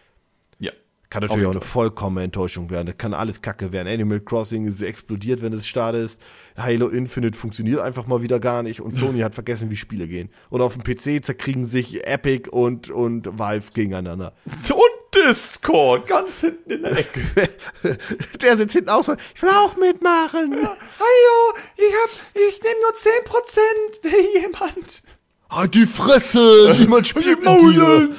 Kann natürlich auch eine vollkommene Enttäuschung werden. Das kann alles Kacke werden. Animal Crossing ist explodiert, wenn es startet. Halo Infinite funktioniert einfach mal wieder gar nicht und Sony (laughs) hat vergessen, wie Spiele gehen. Und auf dem PC zerkriegen sich Epic und, und Valve gegeneinander. Und Discord, ganz hinten in der Ecke. (laughs) der sitzt hinten auch so, ich will auch mitmachen. Hallo, ich hab, ich nehme nur 10%, (laughs) will jemand. Halt die Fresse, niemand spielt mit dir.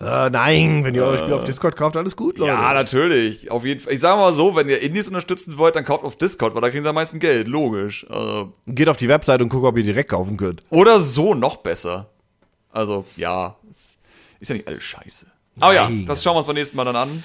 Äh, nein, wenn ihr euer Spiel auf Discord kauft, alles gut, Leute. Ja, natürlich. Auf jeden Fall. Ich sage mal so, wenn ihr Indies unterstützen wollt, dann kauft auf Discord, weil da kriegen sie am meisten Geld. Logisch. Also, Geht auf die Webseite und guckt, ob ihr direkt kaufen könnt. Oder so, noch besser. Also, ja. Ist ja nicht alles scheiße. Aber Nein. ja, das schauen wir uns beim nächsten Mal dann an.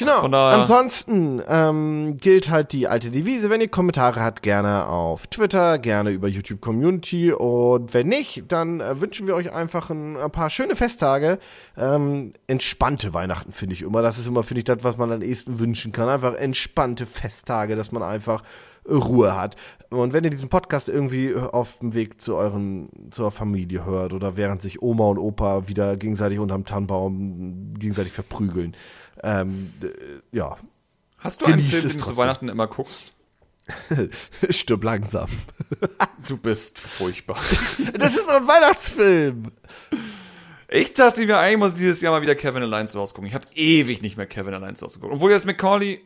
Genau. Ansonsten ähm, gilt halt die alte Devise. Wenn ihr Kommentare habt, gerne auf Twitter, gerne über YouTube Community. Und wenn nicht, dann äh, wünschen wir euch einfach ein, ein paar schöne Festtage. Ähm, entspannte Weihnachten finde ich immer. Das ist immer, finde ich, das, was man am ehesten wünschen kann. Einfach entspannte Festtage, dass man einfach Ruhe hat. Und wenn ihr diesen Podcast irgendwie auf dem Weg zu euren, zur Familie hört oder während sich Oma und Opa wieder gegenseitig unterm Tannenbaum gegenseitig verprügeln, ähm, ja. Hast du einen Film, den du zu Weihnachten immer guckst? (laughs) Stirb langsam. (laughs) du bist furchtbar. (laughs) Das ist doch ein Weihnachtsfilm. Ich dachte mir, eigentlich muss ich dieses Jahr mal wieder Kevin allein zu Hause gucken. Ich habe ewig nicht mehr Kevin allein zu Hause geguckt. Obwohl jetzt Macaulay.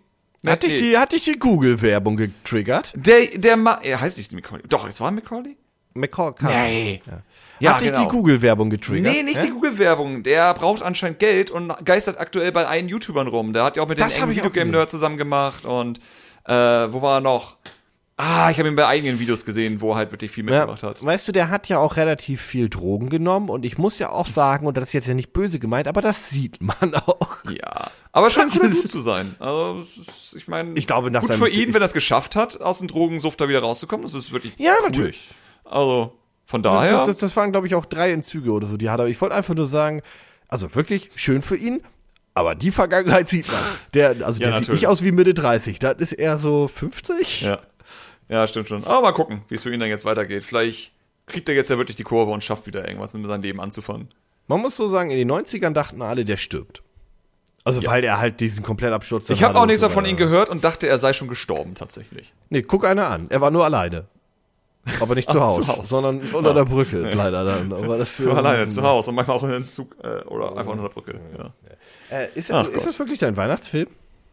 Hat dich die, hat dich die Google-Werbung getriggert? Der, der Ma er heißt nicht Macaulay. Doch, es war Macaulay? Macaulay. Nee. Ja. Ja, Hat dich genau. die Google-Werbung getriggert? Nee, nicht ja? die Google-Werbung. Der braucht anscheinend Geld und geistert aktuell bei allen YouTubern rum. Der hat ja auch mit das den Videogame-Nerd zusammen gemacht und äh, wo war er noch? Ah, ich habe ihn bei eigenen Videos gesehen, wo er halt wirklich viel mitgemacht ja, hat. Weißt du, der hat ja auch relativ viel Drogen genommen und ich muss ja auch sagen, und das ist jetzt ja nicht böse gemeint, aber das sieht man (laughs) auch. Ja, aber scheint sogar gut zu sein. Also, ich meine, ich glaube, nach gut für ihn, wenn er es geschafft hat, aus dem Drogensuft da wieder rauszukommen, das ist wirklich Ja, cool. natürlich. Also, von daher. Das, das, das waren, glaube ich, auch drei Entzüge oder so, die hat er. Ich wollte einfach nur sagen, also wirklich schön für ihn, aber die Vergangenheit sieht man. Der, also ja, der natürlich. sieht nicht aus wie Mitte 30. Das ist eher so 50. Ja. Ja, stimmt schon. Aber mal gucken, wie es für ihn dann jetzt weitergeht. Vielleicht kriegt er jetzt ja wirklich die Kurve und schafft wieder irgendwas in seinem Leben anzufangen. Man muss so sagen, in den 90ern dachten alle, der stirbt. Also ja. weil er halt diesen Komplettabsturz Ich habe auch nichts so davon ihn gehört und dachte, er sei schon gestorben tatsächlich. Nee, guck einer an. Er war nur alleine. Aber nicht (laughs) zu Hause, Haus. sondern unter ja. der Brücke ja. leider dann. (laughs) Aber das war alleine zu Hause und manchmal auch in den Zug äh, oder einfach unter der Brücke. Ja. Äh, ist, Ach, ist das wirklich dein Weihnachtsfilm?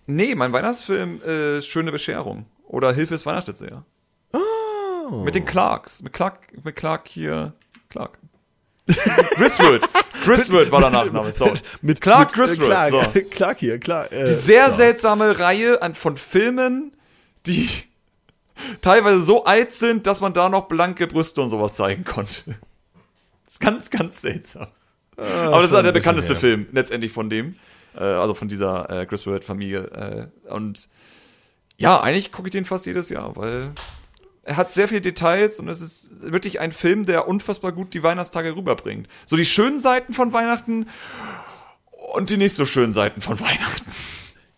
Nee, mein Weihnachtsfilm ist Schöne Bescherung oder Hilfe ist Weihnachtet sehr. Oh. Mit den Clarks. Mit Clark, mit Clark hier. Clark. (laughs) Griswold. Griswold war der Nachname, sorry. Mit Clark Griswold. Clark, so. Clark hier, Clark. Äh, die sehr klar. seltsame Reihe an, von Filmen, die teilweise so alt sind, dass man da noch blanke Brüste und sowas zeigen konnte. Das ist ganz, ganz seltsam. Ah, Aber das ist halt der bekannteste Film, letztendlich von dem. Äh, also von dieser äh, Griswold-Familie. Äh, und ja, eigentlich gucke ich den fast jedes Jahr, weil er hat sehr viele Details und es ist wirklich ein Film, der unfassbar gut die Weihnachtstage rüberbringt. So die schönen Seiten von Weihnachten und die nicht so schönen Seiten von Weihnachten.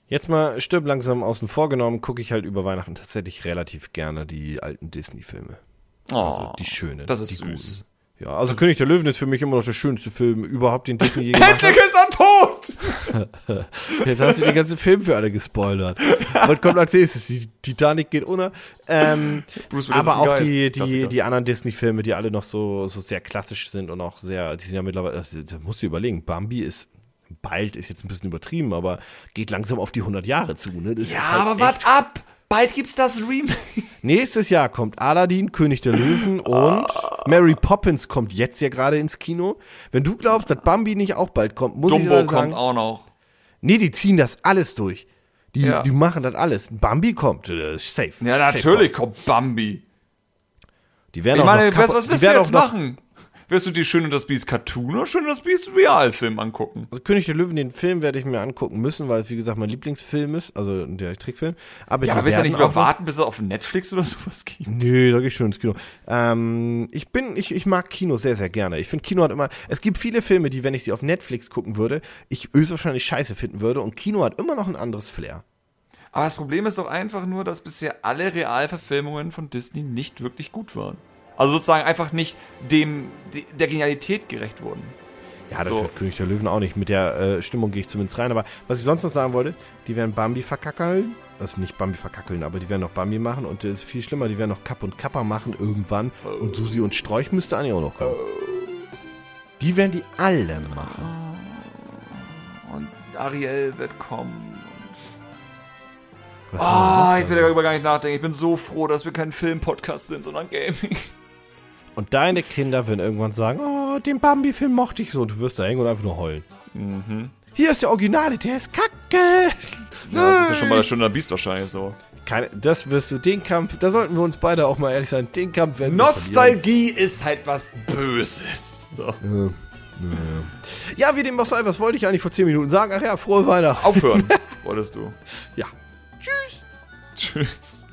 Jetzt mal stirb langsam außen vor genommen, gucke ich halt über Weihnachten tatsächlich relativ gerne die alten Disney-Filme. Oh, also die schönen. Das ist die süß. Guten. Ja, also König der Löwen ist für mich immer noch der schönste Film überhaupt, den Disney je gemacht hat. Endlich ist er tot! (laughs) Jetzt hast du den ganzen Film für alle gespoilert. Was kommt als nächstes? Die Titanic geht unter. Ähm, Bruce aber auch die, die, die anderen Disney-Filme, die alle noch so, so sehr klassisch sind und auch sehr, die sind ja mittlerweile, das, das musst du überlegen, Bambi ist bald ist jetzt ein bisschen übertrieben, aber geht langsam auf die 100 Jahre zu. Ne? Das ja, halt aber wart ab! Bald gibt's das Remake. (laughs) Nächstes Jahr kommt Aladdin, König der Löwen und Mary Poppins kommt jetzt ja gerade ins Kino. Wenn du glaubst, dass Bambi nicht auch bald kommt, muss Dumbo ich dir sagen, kommt auch noch. Nee, die ziehen das alles durch. Die, ja. die machen das alles. Bambi kommt, äh, safe. Ja, natürlich safe kommt Bambi. Die werden ich auch meine, noch was, was willst du jetzt machen? Wirst du die Schön und das Biest Cartoon oder Schön und das Biest Realfilm angucken? Also König der Löwen, den Film werde ich mir angucken müssen, weil es wie gesagt mein Lieblingsfilm ist, also der Trickfilm. Aber ja, aber willst du ja nicht mehr warten, bis er auf Netflix oder (laughs) sowas geht? Nee, da gehe ich schon ins Kino. Ähm, ich bin, ich, ich mag Kino sehr, sehr gerne. Ich finde Kino hat immer, es gibt viele Filme, die, wenn ich sie auf Netflix gucken würde, ich höchstwahrscheinlich scheiße finden würde und Kino hat immer noch ein anderes Flair. Aber das Problem ist doch einfach nur, dass bisher alle Realverfilmungen von Disney nicht wirklich gut waren. Also sozusagen einfach nicht dem der Genialität gerecht wurden. Ja, das so. wird König der Löwen auch nicht. Mit der äh, Stimmung gehe ich zumindest rein. Aber was ich sonst noch sagen wollte, die werden Bambi verkackeln. Also nicht Bambi verkackeln, aber die werden noch Bambi machen. Und das ist viel schlimmer, die werden noch Kapp und Kappa machen irgendwann. Und Susi und Sträuch müsste eigentlich auch noch kommen. Die werden die alle machen. Und Ariel wird kommen. Ah, oh, ich will darüber gar nicht nachdenken. Ich bin so froh, dass wir kein Film-Podcast sind, sondern Gaming. Und deine Kinder werden irgendwann sagen, oh, den Bambi-Film mochte ich so. Und du wirst da hängen und einfach nur heulen. Mhm. Hier ist der Originale, der ist kacke. Ja, das ist ja schon mal der Schöne Biest wahrscheinlich so. Keine, das wirst du, den Kampf, da sollten wir uns beide auch mal ehrlich sein, den Kampf werden Nostalgie ist halt was Böses. So. Ja. Ja, wie dem auch sei, was wollte ich eigentlich vor 10 Minuten sagen? Ach ja, frohe Weihnachten. Aufhören, (laughs) wolltest du. Ja. Tschüss. Tschüss.